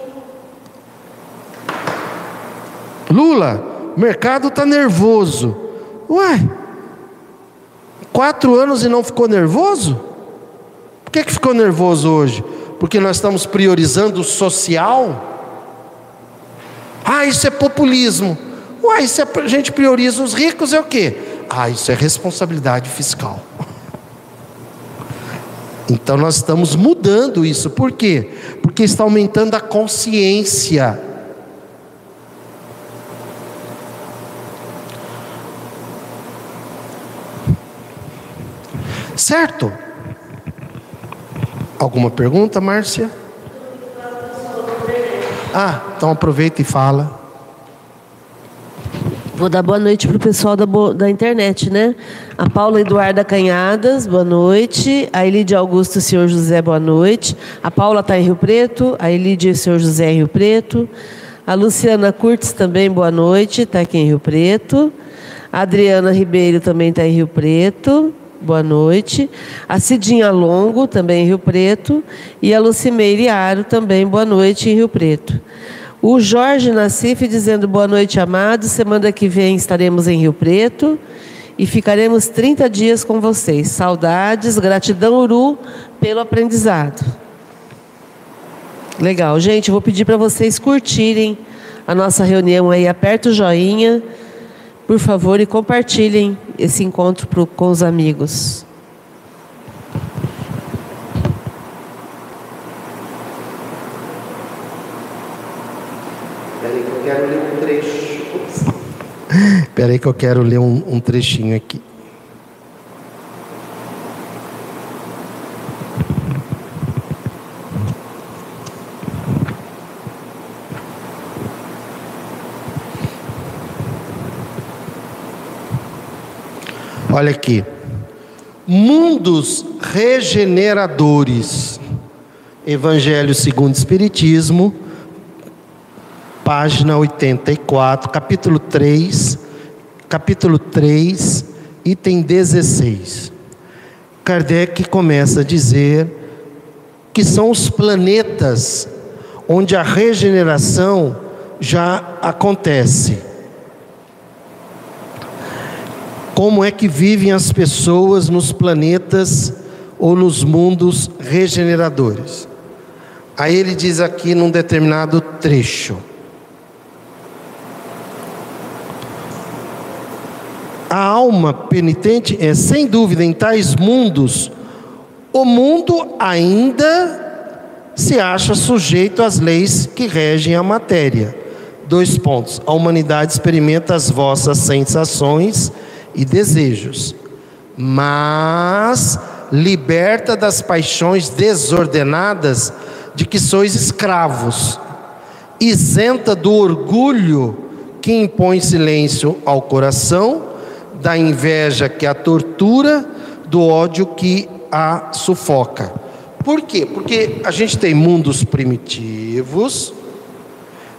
Lula, o mercado está nervoso. Ué, Quatro anos e não ficou nervoso? Por que, que ficou nervoso hoje? Porque nós estamos priorizando o social? Ah, isso é populismo. Uai, isso é, a gente prioriza os ricos, é o quê? Ah, isso é responsabilidade fiscal. *laughs* Então nós estamos mudando isso. Por quê? Porque está aumentando a consciência Certo? Alguma pergunta, Márcia? Ah, então aproveita e fala. Vou dar boa noite para o pessoal da, da internet, né? A Paula Eduarda Canhadas, boa noite. A Elide Augusto, senhor José, boa noite. A Paula está em Rio Preto. A Elide senhor José em Rio Preto. A Luciana Curtis também, boa noite, está aqui em Rio Preto. A Adriana Ribeiro também está em Rio Preto boa noite. A Cidinha Longo, também em Rio Preto. E a Lucimeire Aro, também boa noite em Rio Preto. O Jorge Nassif dizendo boa noite, amados. Semana que vem estaremos em Rio Preto e ficaremos 30 dias com vocês. Saudades, gratidão, Uru, pelo aprendizado. Legal, gente, vou pedir para vocês curtirem a nossa reunião aí. Aperta o joinha por favor, e compartilhem esse encontro pro, com os amigos. Espera aí que eu quero ler um trecho. Espera aí que eu quero ler um, um trechinho aqui. Olha aqui. Mundos regeneradores. Evangelho segundo o Espiritismo, página 84, capítulo 3, capítulo 3, item 16. Kardec começa a dizer que são os planetas onde a regeneração já acontece. Como é que vivem as pessoas nos planetas ou nos mundos regeneradores. Aí ele diz aqui num determinado trecho: A alma penitente é sem dúvida em tais mundos, o mundo ainda se acha sujeito às leis que regem a matéria. Dois pontos. A humanidade experimenta as vossas sensações e desejos, mas liberta das paixões desordenadas, de que sois escravos, isenta do orgulho que impõe silêncio ao coração, da inveja que a tortura, do ódio que a sufoca. Por quê? Porque a gente tem mundos primitivos,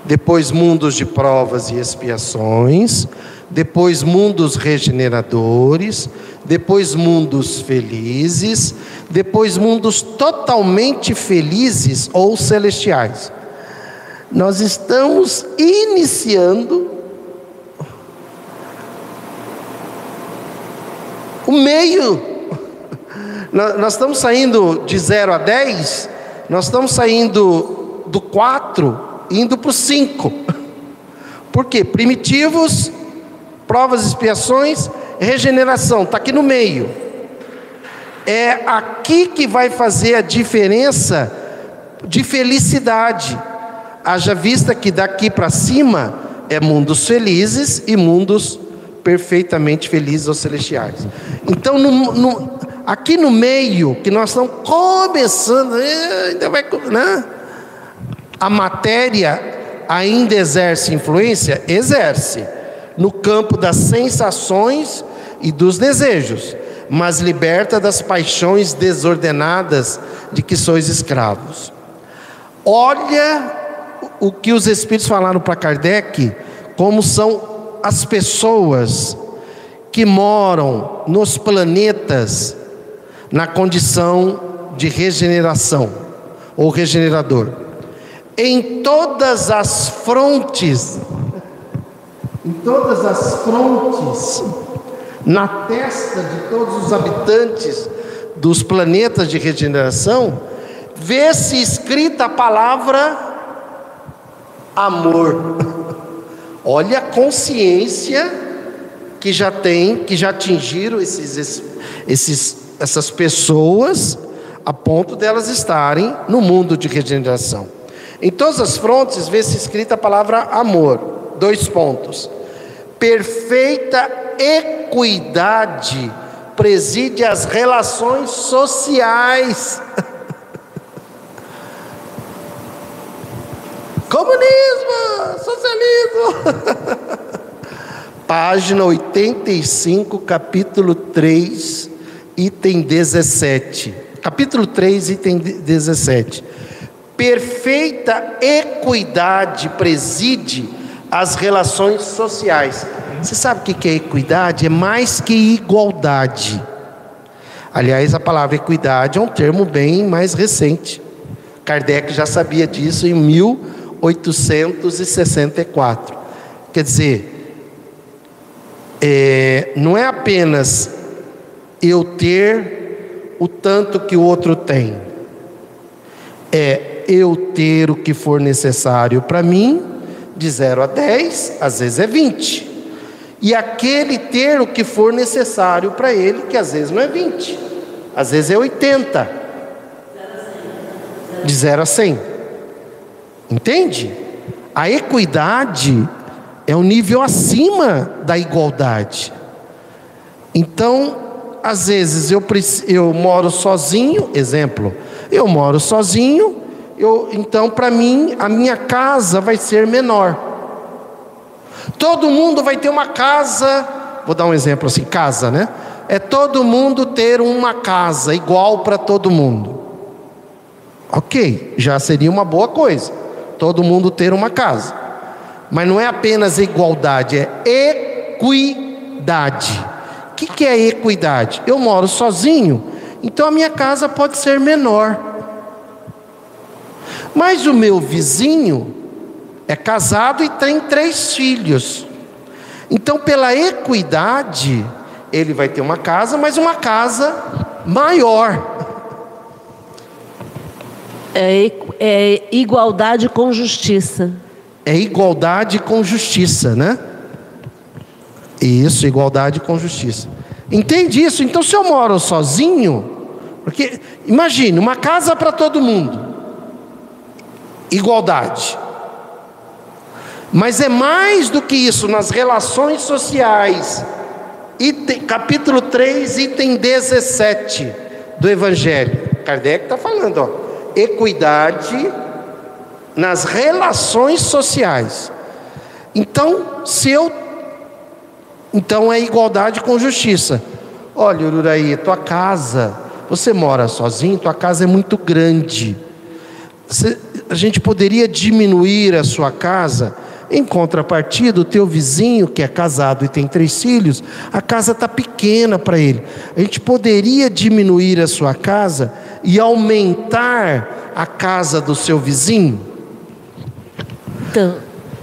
depois mundos de provas e expiações, depois mundos regeneradores, depois mundos felizes, depois mundos totalmente felizes ou celestiais. Nós estamos iniciando o meio. *laughs* Nós estamos saindo de 0 a 10, nós estamos saindo do 4, indo para o 5. Por quê? Primitivos, provas, expiações, regeneração, está aqui no meio. É aqui que vai fazer a diferença de felicidade. Haja vista que daqui para cima é mundos felizes e mundos perfeitamente felizes ou celestiais. Então, no, no, aqui no meio, que nós estamos começando, eh, ainda vai, né? a matéria ainda exerce influência? Exerce no campo das sensações e dos desejos, mas liberta das paixões desordenadas de que sois escravos. Olha o que os Espíritos falaram para Kardec, como são as pessoas que moram nos planetas na condição de regeneração ou regenerador. Em todas as frontes em todas as frontes, na testa de todos os habitantes dos planetas de regeneração, vê-se escrita a palavra amor. *laughs* Olha a consciência que já tem, que já atingiram esses, esses, essas pessoas a ponto delas estarem no mundo de regeneração. Em todas as frontes vê-se escrita a palavra amor dois pontos. Perfeita equidade preside as relações sociais. *laughs* Comunismo, socialismo. *laughs* Página 85, capítulo 3, item 17. Capítulo 3, item 17. Perfeita equidade preside as relações sociais. Você sabe o que é equidade? É mais que igualdade. Aliás, a palavra equidade é um termo bem mais recente. Kardec já sabia disso em 1864. Quer dizer, é, não é apenas eu ter o tanto que o outro tem, é eu ter o que for necessário para mim de 0 a 10, às vezes é 20. E aquele ter o que for necessário para ele, que às vezes não é 20, às vezes é 80. De 0 a 100. Entende? A equidade é um nível acima da igualdade. Então, às vezes eu, eu moro sozinho, exemplo, eu moro sozinho, eu, então para mim a minha casa vai ser menor. Todo mundo vai ter uma casa, vou dar um exemplo assim, casa, né? É todo mundo ter uma casa igual para todo mundo. Ok, já seria uma boa coisa. Todo mundo ter uma casa. Mas não é apenas igualdade, é equidade. O que, que é equidade? Eu moro sozinho, então a minha casa pode ser menor. Mas o meu vizinho é casado e tem três filhos. Então, pela equidade, ele vai ter uma casa, mas uma casa maior. É, é igualdade com justiça. É igualdade com justiça, né? Isso, igualdade com justiça. Entende isso? Então, se eu moro sozinho, porque imagine uma casa para todo mundo igualdade. Mas é mais do que isso nas relações sociais. Item, capítulo 3, item 17 do Evangelho. Kardec está falando, ó. equidade nas relações sociais. Então, se eu então é igualdade com justiça. Olha, Ururaí, tua casa, você mora sozinho, tua casa é muito grande. Você, a gente poderia diminuir a sua casa em contrapartida, o teu vizinho, que é casado e tem três filhos, a casa está pequena para ele. A gente poderia diminuir a sua casa e aumentar a casa do seu vizinho? Então.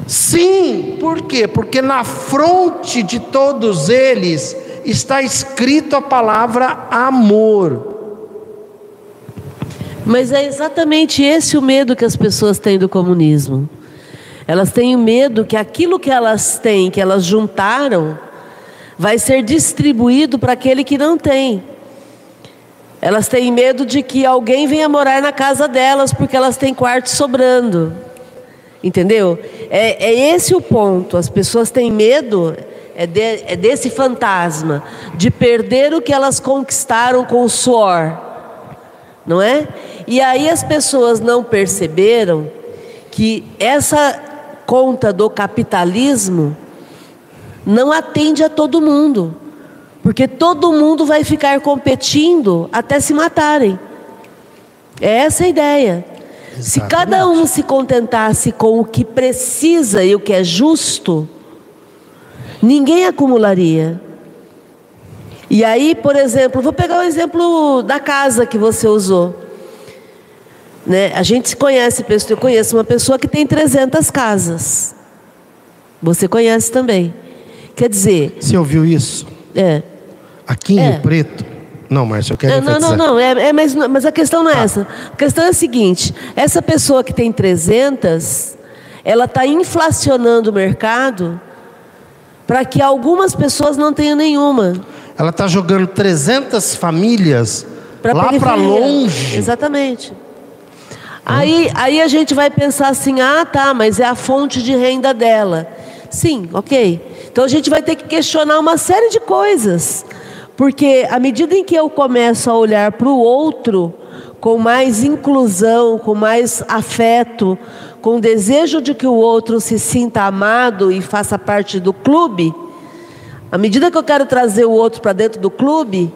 Sim, por quê? Porque na fronte de todos eles está escrito a palavra amor. Mas é exatamente esse o medo que as pessoas têm do comunismo. Elas têm medo que aquilo que elas têm, que elas juntaram, vai ser distribuído para aquele que não tem. Elas têm medo de que alguém venha morar na casa delas porque elas têm quarto sobrando. Entendeu? É, é esse o ponto. As pessoas têm medo é, de, é desse fantasma de perder o que elas conquistaram com o suor, não é? E aí as pessoas não perceberam que essa conta do capitalismo não atende a todo mundo, porque todo mundo vai ficar competindo até se matarem. É essa a ideia. Exatamente. Se cada um se contentasse com o que precisa e o que é justo, ninguém acumularia. E aí, por exemplo, vou pegar o exemplo da casa que você usou. Né? A gente se conhece, eu conheço uma pessoa que tem 300 casas. Você conhece também. Quer dizer. Você ouviu isso? É. Aqui em é. Rio Preto. Não, Márcio, eu quero é, Não, não, não. É, é, mas, mas a questão não é ah. essa. A questão é a seguinte: essa pessoa que tem 300, ela está inflacionando o mercado para que algumas pessoas não tenham nenhuma. Ela está jogando 300 famílias pra lá para longe. Exatamente. Aí, aí a gente vai pensar assim: ah, tá, mas é a fonte de renda dela. Sim, ok. Então a gente vai ter que questionar uma série de coisas. Porque à medida em que eu começo a olhar para o outro com mais inclusão, com mais afeto, com desejo de que o outro se sinta amado e faça parte do clube, à medida que eu quero trazer o outro para dentro do clube,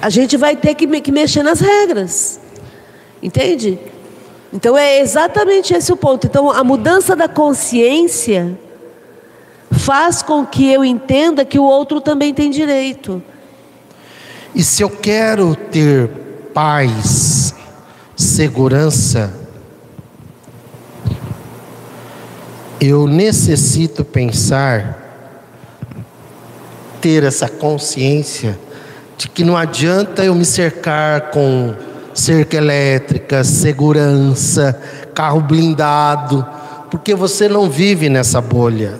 a gente vai ter que, que mexer nas regras. Entende? Então é exatamente esse o ponto. Então a mudança da consciência faz com que eu entenda que o outro também tem direito. E se eu quero ter paz, segurança, eu necessito pensar, ter essa consciência de que não adianta eu me cercar com cerca elétrica, segurança, carro blindado, porque você não vive nessa bolha.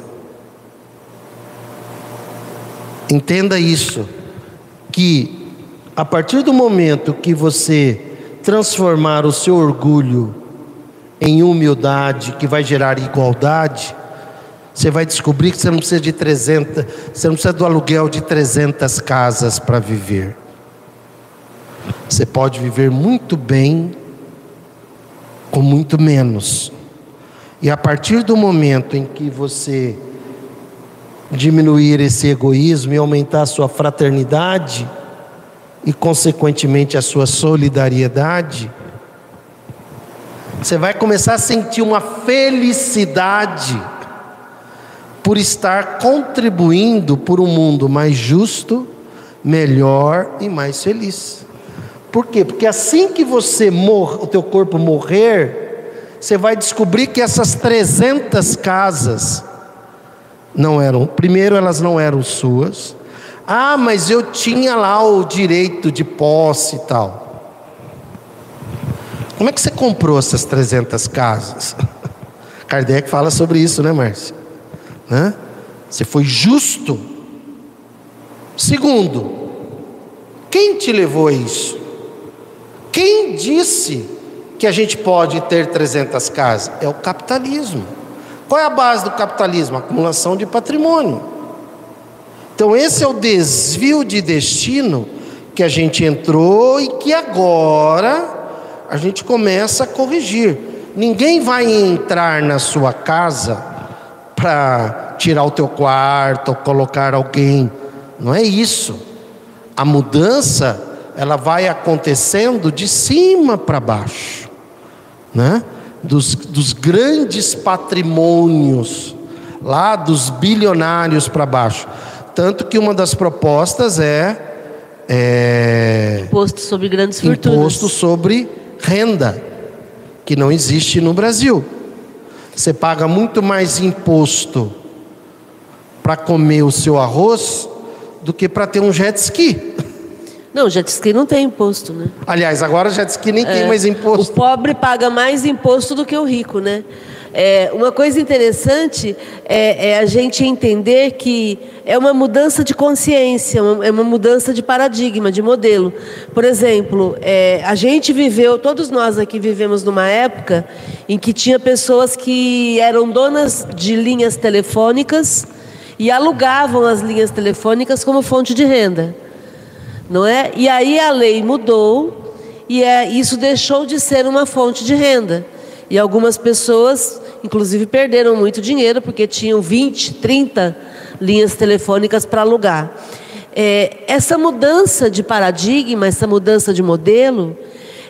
Entenda isso, que a partir do momento que você transformar o seu orgulho em humildade, que vai gerar igualdade, você vai descobrir que você não precisa de 300, você não precisa do aluguel de 300 casas para viver. Você pode viver muito bem com muito menos. E a partir do momento em que você diminuir esse egoísmo e aumentar a sua fraternidade e consequentemente a sua solidariedade, você vai começar a sentir uma felicidade por estar contribuindo por um mundo mais justo, melhor e mais feliz. Por quê? Porque assim que você morrer, o teu corpo morrer, você vai descobrir que essas 300 casas não eram, primeiro elas não eram suas. Ah, mas eu tinha lá o direito de posse e tal. Como é que você comprou essas 300 casas? *laughs* Kardec fala sobre isso, né, Márcio? Né? Você foi justo. Segundo, quem te levou a isso? Quem disse que a gente pode ter 300 casas? É o capitalismo. Qual é a base do capitalismo? acumulação de patrimônio. Então, esse é o desvio de destino que a gente entrou e que agora, a gente começa a corrigir. Ninguém vai entrar na sua casa para tirar o teu quarto colocar alguém. Não é isso. A mudança, ela vai acontecendo de cima para baixo, né? Dos, dos grandes patrimônios, lá dos bilionários para baixo. Tanto que uma das propostas é, é imposto sobre grandes fortunas. Imposto sobre renda, que não existe no Brasil. Você paga muito mais imposto para comer o seu arroz do que para ter um jet ski. Não, jet ski não tem imposto, né? Aliás, agora jet ski nem é, tem mais imposto. O pobre paga mais imposto do que o rico, né? É, uma coisa interessante é, é, a gente entender que é uma mudança de consciência, é uma mudança de paradigma, de modelo. Por exemplo, é, a gente viveu, todos nós aqui vivemos numa época em que tinha pessoas que eram donas de linhas telefônicas e alugavam as linhas telefônicas como fonte de renda, não é? E aí a lei mudou e é, isso deixou de ser uma fonte de renda. E algumas pessoas, inclusive, perderam muito dinheiro porque tinham 20, 30 linhas telefônicas para alugar. É, essa mudança de paradigma, essa mudança de modelo,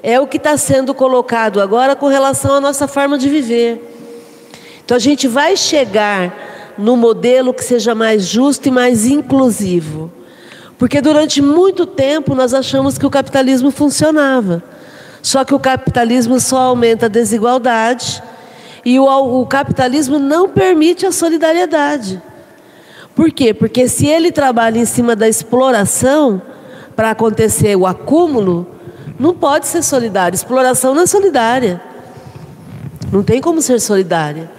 é o que está sendo colocado agora com relação à nossa forma de viver. Então a gente vai chegar no modelo que seja mais justo e mais inclusivo. Porque durante muito tempo nós achamos que o capitalismo funcionava. Só que o capitalismo só aumenta a desigualdade e o, o capitalismo não permite a solidariedade. Por quê? Porque se ele trabalha em cima da exploração para acontecer o acúmulo, não pode ser solidário. Exploração não é solidária. Não tem como ser solidária.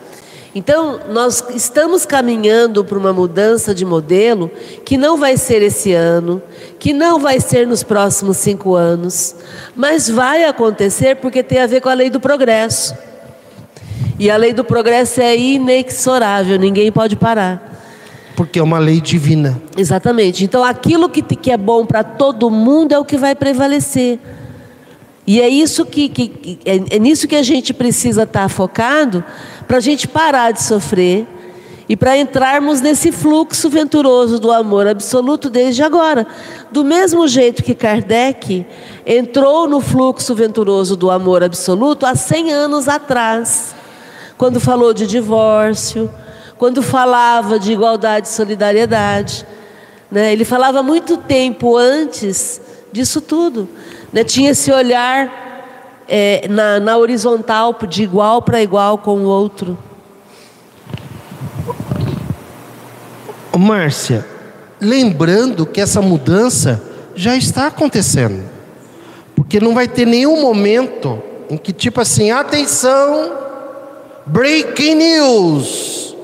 Então, nós estamos caminhando para uma mudança de modelo que não vai ser esse ano, que não vai ser nos próximos cinco anos, mas vai acontecer porque tem a ver com a lei do progresso. E a lei do progresso é inexorável, ninguém pode parar. Porque é uma lei divina. Exatamente. Então, aquilo que, que é bom para todo mundo é o que vai prevalecer. E é isso que, que é, é nisso que a gente precisa estar tá focado para a gente parar de sofrer e para entrarmos nesse fluxo venturoso do amor absoluto desde agora. Do mesmo jeito que Kardec entrou no fluxo venturoso do amor absoluto há 100 anos atrás, quando falou de divórcio, quando falava de igualdade e solidariedade. Né? Ele falava muito tempo antes disso tudo. Né? Tinha esse olhar é, na, na horizontal, de igual para igual com o outro. Márcia, lembrando que essa mudança já está acontecendo. Porque não vai ter nenhum momento em que, tipo assim, atenção, breaking news.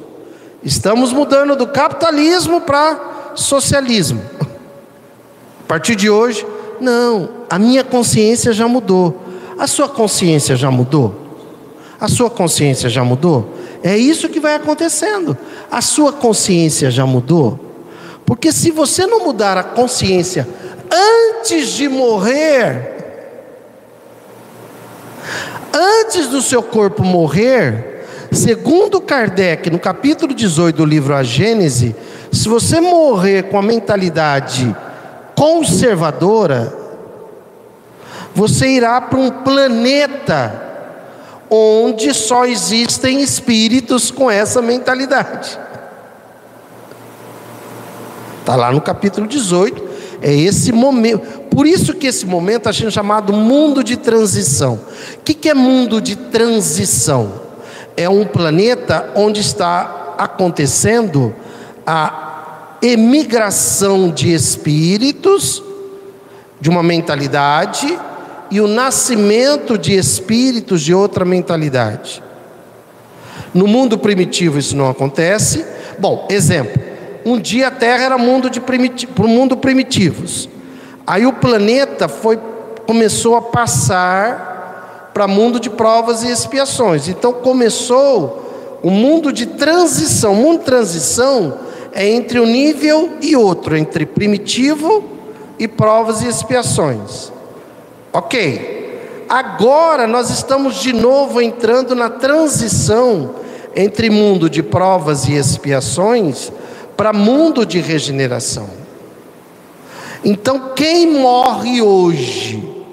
Estamos mudando do capitalismo para socialismo. A partir de hoje, não, a minha consciência já mudou. A sua consciência já mudou? A sua consciência já mudou? É isso que vai acontecendo. A sua consciência já mudou? Porque se você não mudar a consciência antes de morrer, antes do seu corpo morrer, segundo Kardec, no capítulo 18 do livro A Gênese, se você morrer com a mentalidade conservadora, você irá para um planeta onde só existem espíritos com essa mentalidade. Está lá no capítulo 18. É esse momento. Por isso que esse momento está sendo chamado mundo de transição. O que, que é mundo de transição? É um planeta onde está acontecendo a emigração de espíritos de uma mentalidade e o nascimento de espíritos de outra mentalidade. No mundo primitivo isso não acontece. Bom, exemplo: um dia a Terra era mundo de primiti para o mundo primitivos. Aí o planeta foi começou a passar para mundo de provas e expiações. Então começou o mundo de transição. O mundo de transição é entre um nível e outro, entre primitivo e provas e expiações. Ok. agora nós estamos de novo entrando na transição entre mundo de provas e expiações para mundo de regeneração. Então, quem morre hoje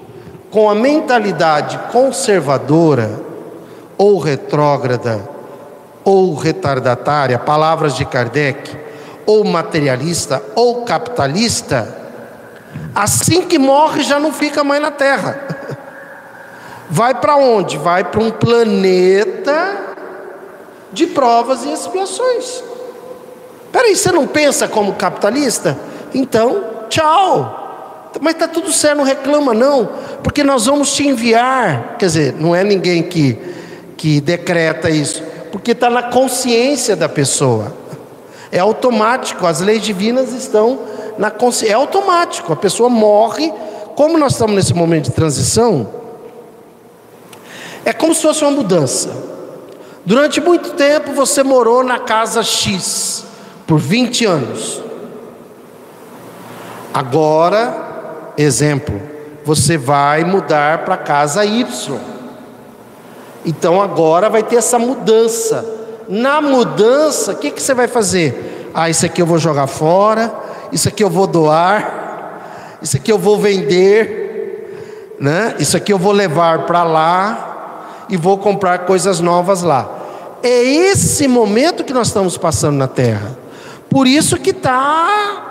com a mentalidade conservadora ou retrógrada ou retardatária, palavras de Kardec, ou materialista ou capitalista, assim que morre já não fica mais na Terra. *laughs* Vai para onde? Vai para um planeta de provas e expiações. Peraí, você não pensa como capitalista? Então, tchau. Mas está tudo certo, não reclama não, porque nós vamos te enviar. Quer dizer, não é ninguém que, que decreta isso, porque está na consciência da pessoa. É automático, as leis divinas estão na consciência. É automático, a pessoa morre. Como nós estamos nesse momento de transição, é como se fosse uma mudança. Durante muito tempo você morou na casa X, por 20 anos. Agora, exemplo, você vai mudar para a casa Y. Então agora vai ter essa mudança. Na mudança, o que, que você vai fazer? Ah, isso aqui eu vou jogar fora, isso aqui eu vou doar, isso aqui eu vou vender, né? isso aqui eu vou levar para lá e vou comprar coisas novas lá. É esse momento que nós estamos passando na terra. Por isso que está,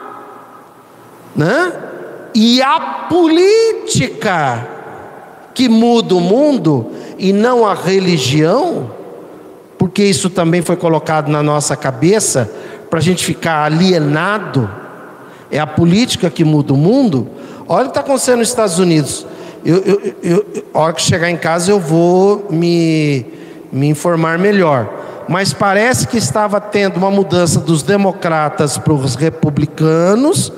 né? E a política que muda o mundo e não a religião, porque isso também foi colocado na nossa cabeça para a gente ficar alienado. É a política que muda o mundo. Olha o que está acontecendo nos Estados Unidos. Eu, eu, eu, a hora que chegar em casa eu vou me, me informar melhor. Mas parece que estava tendo uma mudança dos democratas para os republicanos,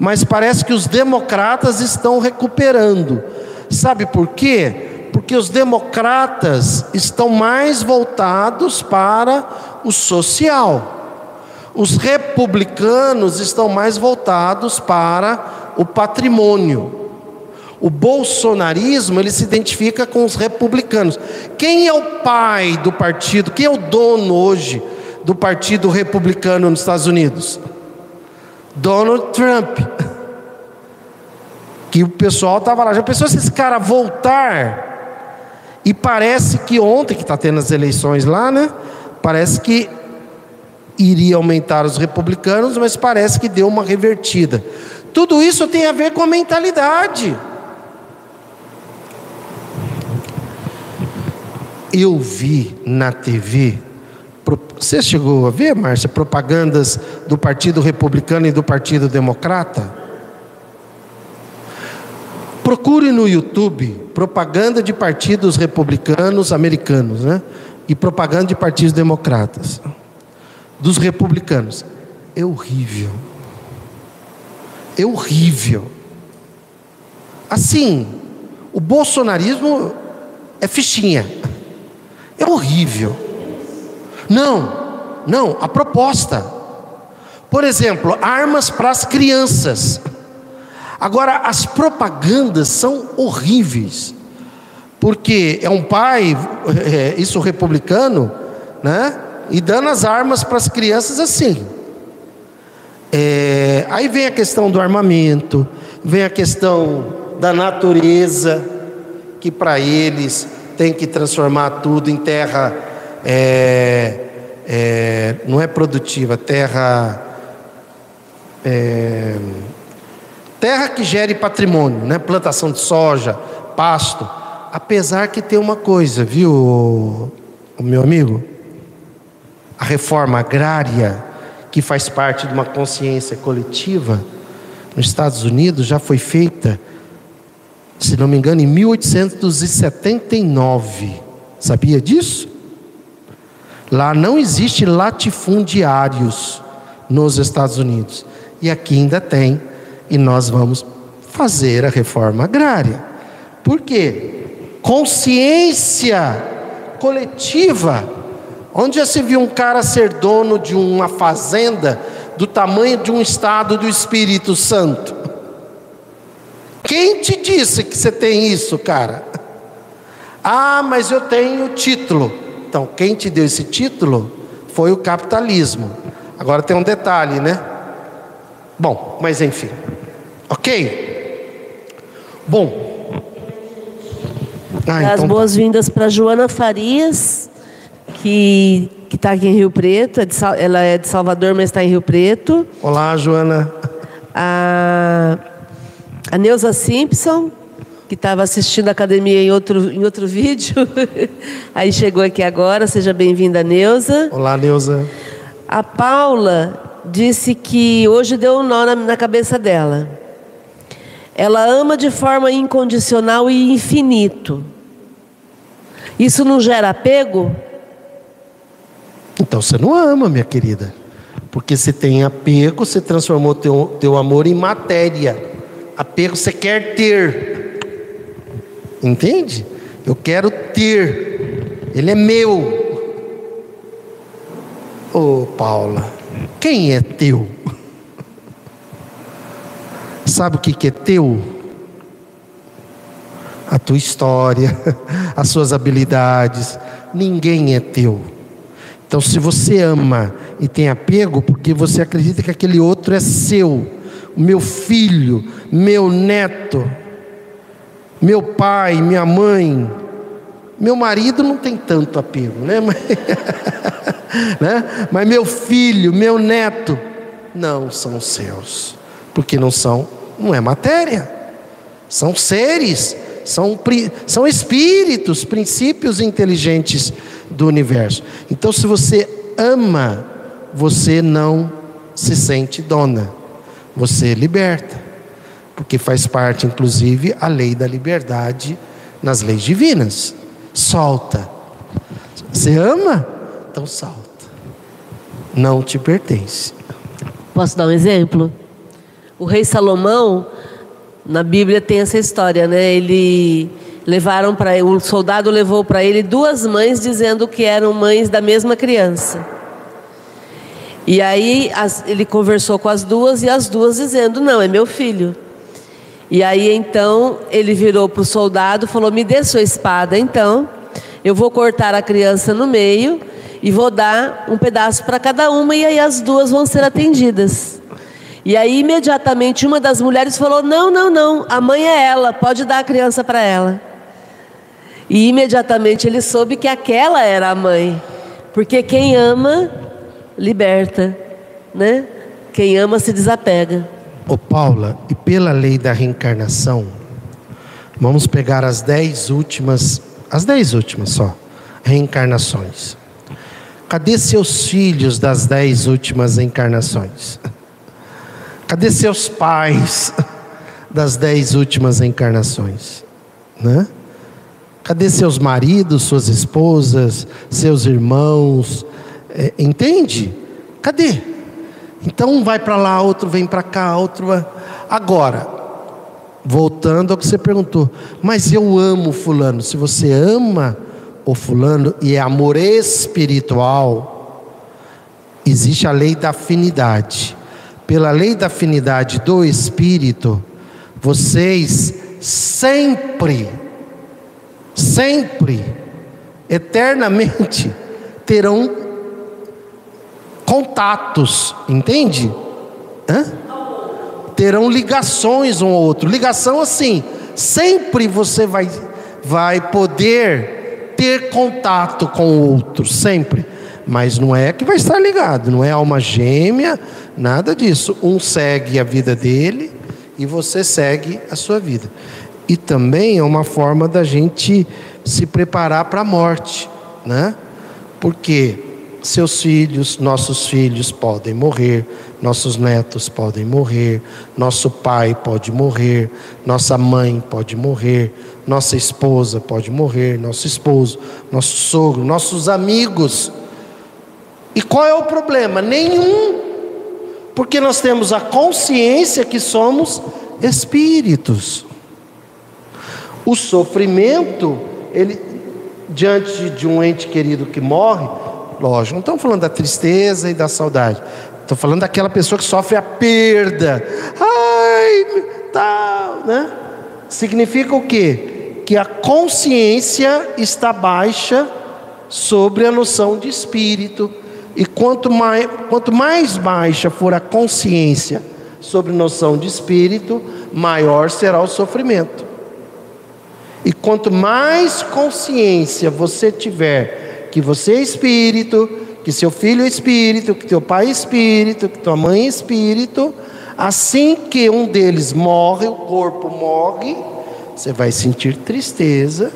mas parece que os democratas estão recuperando. Sabe por quê? Porque os democratas estão mais voltados para o social. Os republicanos estão mais voltados para o patrimônio. O bolsonarismo, ele se identifica com os republicanos. Quem é o pai do partido? Quem é o dono hoje do partido republicano nos Estados Unidos? Donald Trump. *laughs* Que o pessoal estava lá. Já pensou se esse cara voltar? E parece que ontem, que está tendo as eleições lá, né? Parece que iria aumentar os republicanos, mas parece que deu uma revertida. Tudo isso tem a ver com a mentalidade. eu vi na TV, você chegou a ver, Márcia, propagandas do Partido Republicano e do Partido Democrata? Procure no YouTube propaganda de partidos republicanos americanos, né? E propaganda de partidos democratas. Dos republicanos. É horrível. É horrível. Assim, o bolsonarismo é fichinha. É horrível. Não, não, a proposta. Por exemplo, armas para as crianças. Agora, as propagandas são horríveis, porque é um pai, é, isso republicano, né? E dando as armas para as crianças assim. É, aí vem a questão do armamento, vem a questão da natureza, que para eles tem que transformar tudo em terra, é, é, não é produtiva, terra. Terra que gere patrimônio, né? plantação de soja, pasto. Apesar que tem uma coisa, viu, meu amigo? A reforma agrária, que faz parte de uma consciência coletiva, nos Estados Unidos já foi feita se não me engano, em 1879. Sabia disso? Lá não existe latifundiários nos Estados Unidos. E aqui ainda tem. E nós vamos fazer a reforma agrária. Por quê? Consciência coletiva. Onde já se viu um cara ser dono de uma fazenda do tamanho de um estado do Espírito Santo? Quem te disse que você tem isso, cara? Ah, mas eu tenho título. Então, quem te deu esse título foi o capitalismo. Agora tem um detalhe, né? Bom, mas enfim. Ok? Bom. Ah, As então... Tá. boas-vindas para Joana Farias, que está aqui em Rio Preto. É ela é de Salvador, mas está em Rio Preto. Olá, Joana. A, a Neuza Simpson, que estava assistindo a academia em outro, em outro *laughs* vídeo. Aí chegou aqui agora. Seja bem-vinda, Neuza. Olá, Neuza. A Paula disse que hoje deu um nó na, na cabeça dela. Ela ama de forma incondicional e infinito. Isso não gera apego? Então você não ama, minha querida. Porque se tem apego, você transformou teu, teu amor em matéria. Apego você quer ter. Entende? Eu quero ter. Ele é meu. Ô oh, Paula, quem é teu? Sabe o que é teu? A tua história, *laughs* as suas habilidades. Ninguém é teu. Então, se você ama e tem apego, porque você acredita que aquele outro é seu, meu filho, meu neto, meu pai, minha mãe, meu marido não tem tanto apego, né? Mas, *laughs* né? Mas meu filho, meu neto, não são seus, porque não são, não é matéria, são seres, são, são espíritos, princípios inteligentes do universo. Então, se você ama, você não se sente dona, você liberta, porque faz parte, inclusive, a lei da liberdade nas leis divinas. Solta. Você ama? Então solta. Não te pertence. Posso dar um exemplo? O rei Salomão, na Bíblia tem essa história, né? Ele levaram para um soldado levou para ele duas mães dizendo que eram mães da mesma criança. E aí as, ele conversou com as duas e as duas dizendo: "Não, é meu filho". E aí então ele virou para o soldado, falou: "Me dê sua espada, então. Eu vou cortar a criança no meio e vou dar um pedaço para cada uma e aí as duas vão ser atendidas". E aí imediatamente uma das mulheres falou: "Não, não, não, a mãe é ela, pode dar a criança para ela". E imediatamente ele soube que aquela era a mãe. Porque quem ama, liberta, né? Quem ama se desapega. Ô Paula, e pela lei da reencarnação, vamos pegar as dez últimas, as dez últimas só, reencarnações. Cadê seus filhos das dez últimas encarnações? Cadê seus pais das dez últimas encarnações? Né? Cadê seus maridos, suas esposas, seus irmãos? É, entende? Cadê? Então um vai para lá, outro vem para cá, outro. Agora, voltando ao que você perguntou, mas eu amo fulano. Se você ama o fulano e é amor espiritual, existe a lei da afinidade. Pela lei da afinidade do espírito, vocês sempre sempre, eternamente, terão contatos, entende? Hã? Terão ligações um ao outro. Ligação assim, sempre você vai, vai poder ter contato com o outro, sempre. Mas não é que vai estar ligado, não é alma gêmea, nada disso. Um segue a vida dele e você segue a sua vida e também é uma forma da gente se preparar para a morte, né? Porque seus filhos, nossos filhos podem morrer, nossos netos podem morrer, nosso pai pode morrer, nossa mãe pode morrer, nossa esposa pode morrer, nosso esposo, nosso sogro, nossos amigos. E qual é o problema? Nenhum. Porque nós temos a consciência que somos espíritos. O sofrimento, ele diante de um ente querido que morre, lógico, não estamos falando da tristeza e da saudade. Estou falando daquela pessoa que sofre a perda. Ai, tal, né? Significa o quê? que a consciência está baixa sobre a noção de espírito. E quanto mais, quanto mais baixa for a consciência sobre noção de espírito, maior será o sofrimento. E quanto mais consciência você tiver que você é espírito, que seu filho é espírito, que teu pai é espírito, que tua mãe é espírito, assim que um deles morre, o corpo morre, você vai sentir tristeza,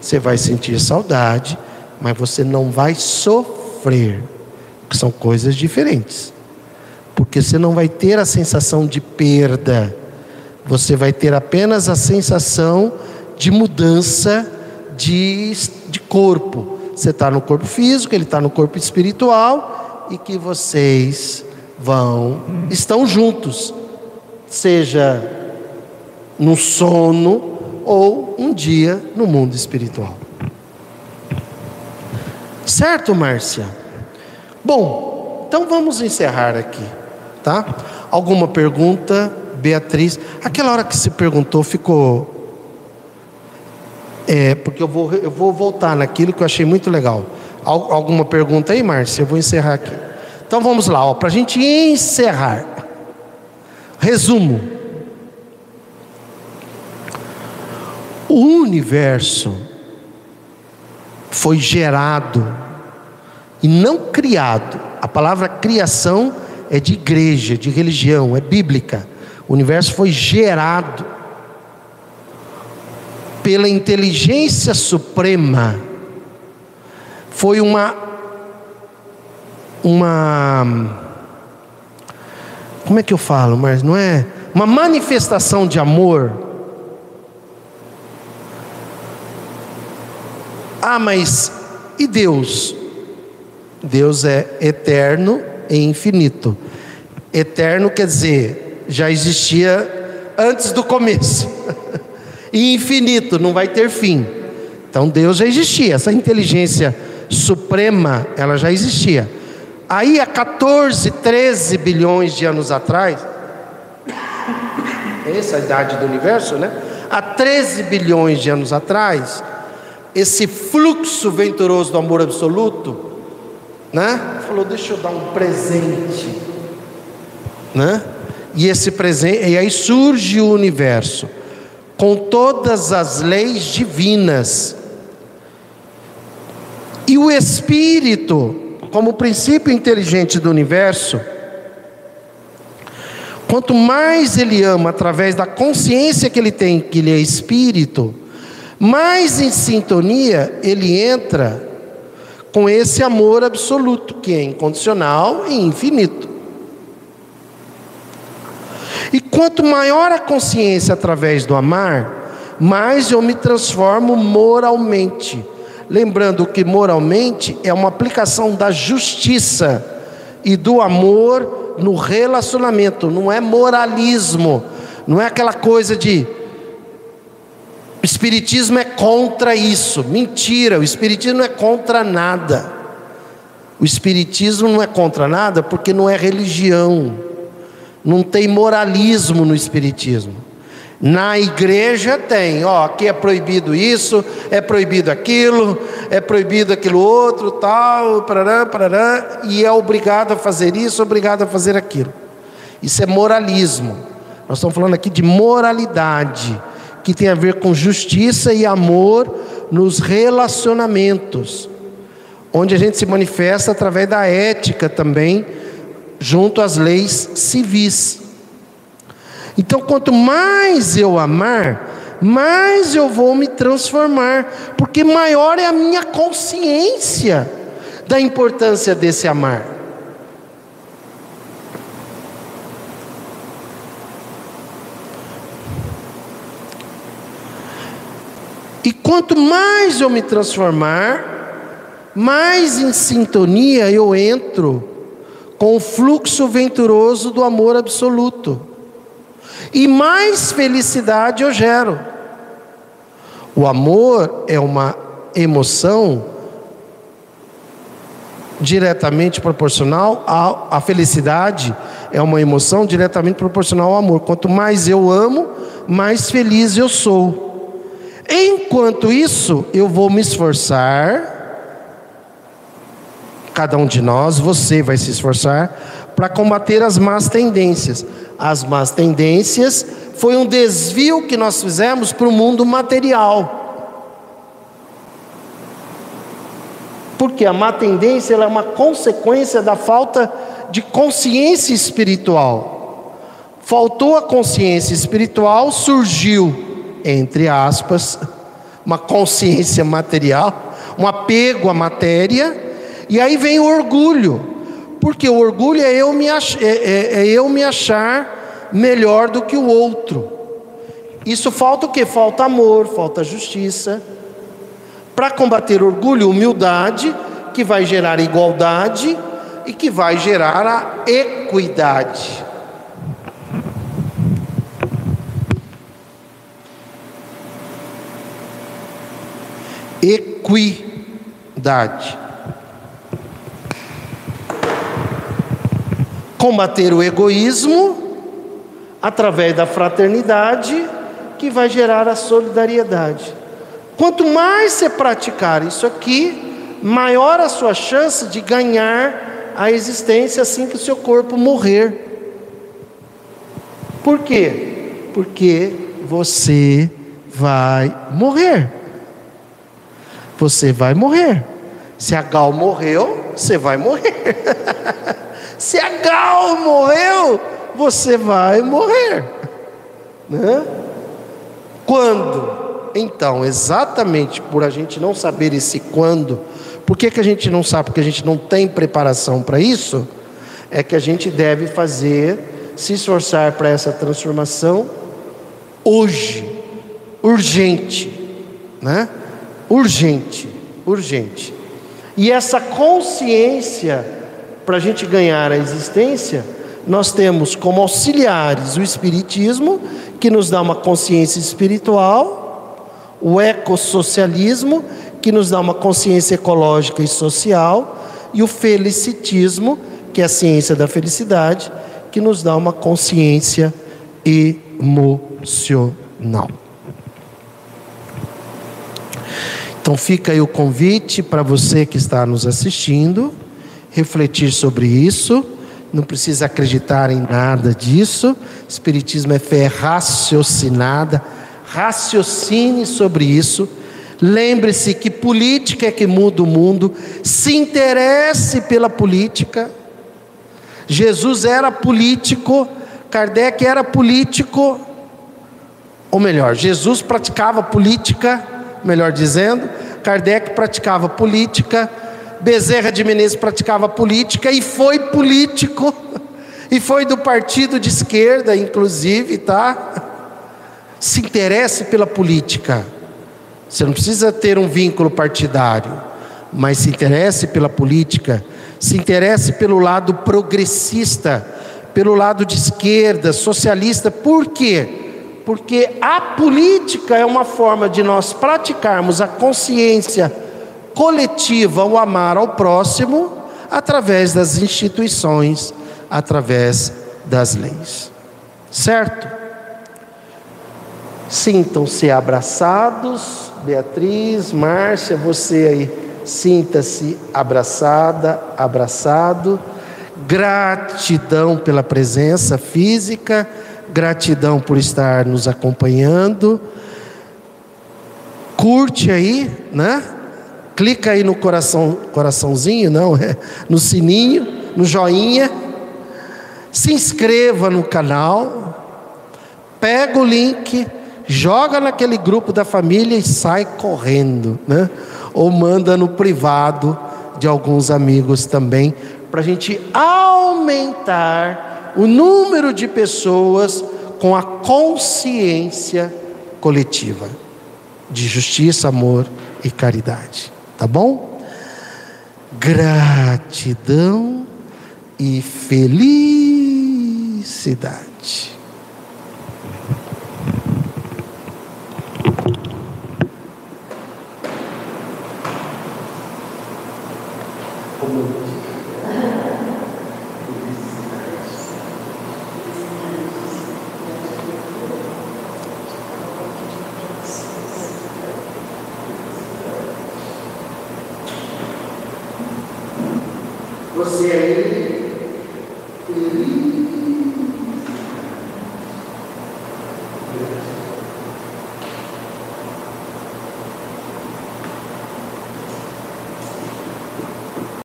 você vai sentir saudade, mas você não vai sofrer, que são coisas diferentes. Porque você não vai ter a sensação de perda, você vai ter apenas a sensação de mudança de, de corpo. Você está no corpo físico, ele está no corpo espiritual, e que vocês vão, estão juntos, seja no sono ou um dia no mundo espiritual. Certo, Márcia? Bom, então vamos encerrar aqui, tá? Alguma pergunta, Beatriz? Aquela hora que se perguntou ficou. É, porque eu vou, eu vou voltar naquilo que eu achei muito legal. Alguma pergunta aí, Márcia? Eu vou encerrar aqui. Então vamos lá, para a gente encerrar. Resumo. O universo foi gerado e não criado. A palavra criação é de igreja, de religião, é bíblica. O universo foi gerado pela inteligência suprema. Foi uma uma como é que eu falo, mas não é uma manifestação de amor Ah, mas e Deus? Deus é eterno e infinito. Eterno quer dizer, já existia antes do começo. *laughs* e infinito, não vai ter fim. Então Deus já existia, essa inteligência suprema, ela já existia. Aí há 14, 13 bilhões de anos atrás, *laughs* essa é a idade do universo, né? Há 13 bilhões de anos atrás, esse fluxo venturoso do amor absoluto, né? Falou, deixa eu dar um presente, né? E esse presente, e aí surge o universo com todas as leis divinas. E o espírito, como princípio inteligente do universo, quanto mais ele ama através da consciência que ele tem que ele é espírito, mais em sintonia ele entra com esse amor absoluto, que é incondicional e infinito. E quanto maior a consciência através do amar, mais eu me transformo moralmente. Lembrando que moralmente é uma aplicação da justiça e do amor no relacionamento, não é moralismo, não é aquela coisa de o Espiritismo é contra isso. Mentira, o Espiritismo não é contra nada. O Espiritismo não é contra nada porque não é religião. Não tem moralismo no Espiritismo. Na igreja tem, ó, aqui é proibido isso, é proibido aquilo, é proibido aquilo outro, tal, parará, parará, e é obrigado a fazer isso, obrigado a fazer aquilo. Isso é moralismo. Nós estamos falando aqui de moralidade que tem a ver com justiça e amor nos relacionamentos, onde a gente se manifesta através da ética também, junto às leis civis. Então, quanto mais eu amar, mais eu vou me transformar, porque maior é a minha consciência da importância desse amar. E quanto mais eu me transformar, mais em sintonia eu entro com o fluxo venturoso do amor absoluto. E mais felicidade eu gero. O amor é uma emoção diretamente proporcional à, à felicidade, é uma emoção diretamente proporcional ao amor. Quanto mais eu amo, mais feliz eu sou. Enquanto isso, eu vou me esforçar, cada um de nós, você vai se esforçar para combater as más tendências. As más tendências foi um desvio que nós fizemos para o mundo material. Porque a má tendência é uma consequência da falta de consciência espiritual. Faltou a consciência espiritual, surgiu entre aspas, uma consciência material, um apego à matéria, e aí vem o orgulho, porque o orgulho é eu me, ach, é, é, é eu me achar melhor do que o outro. Isso falta o que? Falta amor, falta justiça. Para combater orgulho, humildade, que vai gerar igualdade e que vai gerar a equidade. equidade. Combater o egoísmo através da fraternidade, que vai gerar a solidariedade. Quanto mais você praticar isso aqui, maior a sua chance de ganhar a existência assim que o seu corpo morrer. Por quê? Porque você vai morrer você vai morrer. Se a Gal morreu, você vai morrer. *laughs* Se a Gal morreu, você vai morrer. Né? Quando? Então, exatamente por a gente não saber esse quando, por que, que a gente não sabe? Porque a gente não tem preparação para isso, é que a gente deve fazer, se esforçar para essa transformação hoje, urgente, né? urgente, urgente. E essa consciência, para a gente ganhar a existência, nós temos como auxiliares o Espiritismo, que nos dá uma consciência espiritual, o ecossocialismo, que nos dá uma consciência ecológica e social, e o felicitismo, que é a ciência da felicidade, que nos dá uma consciência emocional. Então fica aí o convite para você que está nos assistindo, refletir sobre isso. Não precisa acreditar em nada disso. Espiritismo é fé raciocinada. Raciocine sobre isso. Lembre-se que política é que muda o mundo. Se interesse pela política. Jesus era político, Kardec era político. Ou melhor, Jesus praticava política melhor dizendo, Kardec praticava política, Bezerra de Menezes praticava política e foi político, e foi do partido de esquerda, inclusive, tá? Se interesse pela política. Você não precisa ter um vínculo partidário, mas se interesse pela política, se interesse pelo lado progressista, pelo lado de esquerda, socialista, por quê? porque a política é uma forma de nós praticarmos a consciência coletiva, o amar ao próximo, através das instituições, através das leis. Certo? Sintam-se abraçados, Beatriz, Márcia, você aí, sinta-se abraçada, abraçado. Gratidão pela presença física Gratidão por estar nos acompanhando. Curte aí, né? Clica aí no coração, coraçãozinho, não, é no sininho, no joinha. Se inscreva no canal. Pega o link, joga naquele grupo da família e sai correndo, né? Ou manda no privado de alguns amigos também, para a gente aumentar o número de pessoas com a consciência coletiva de justiça, amor e caridade. Tá bom? Gratidão e felicidade.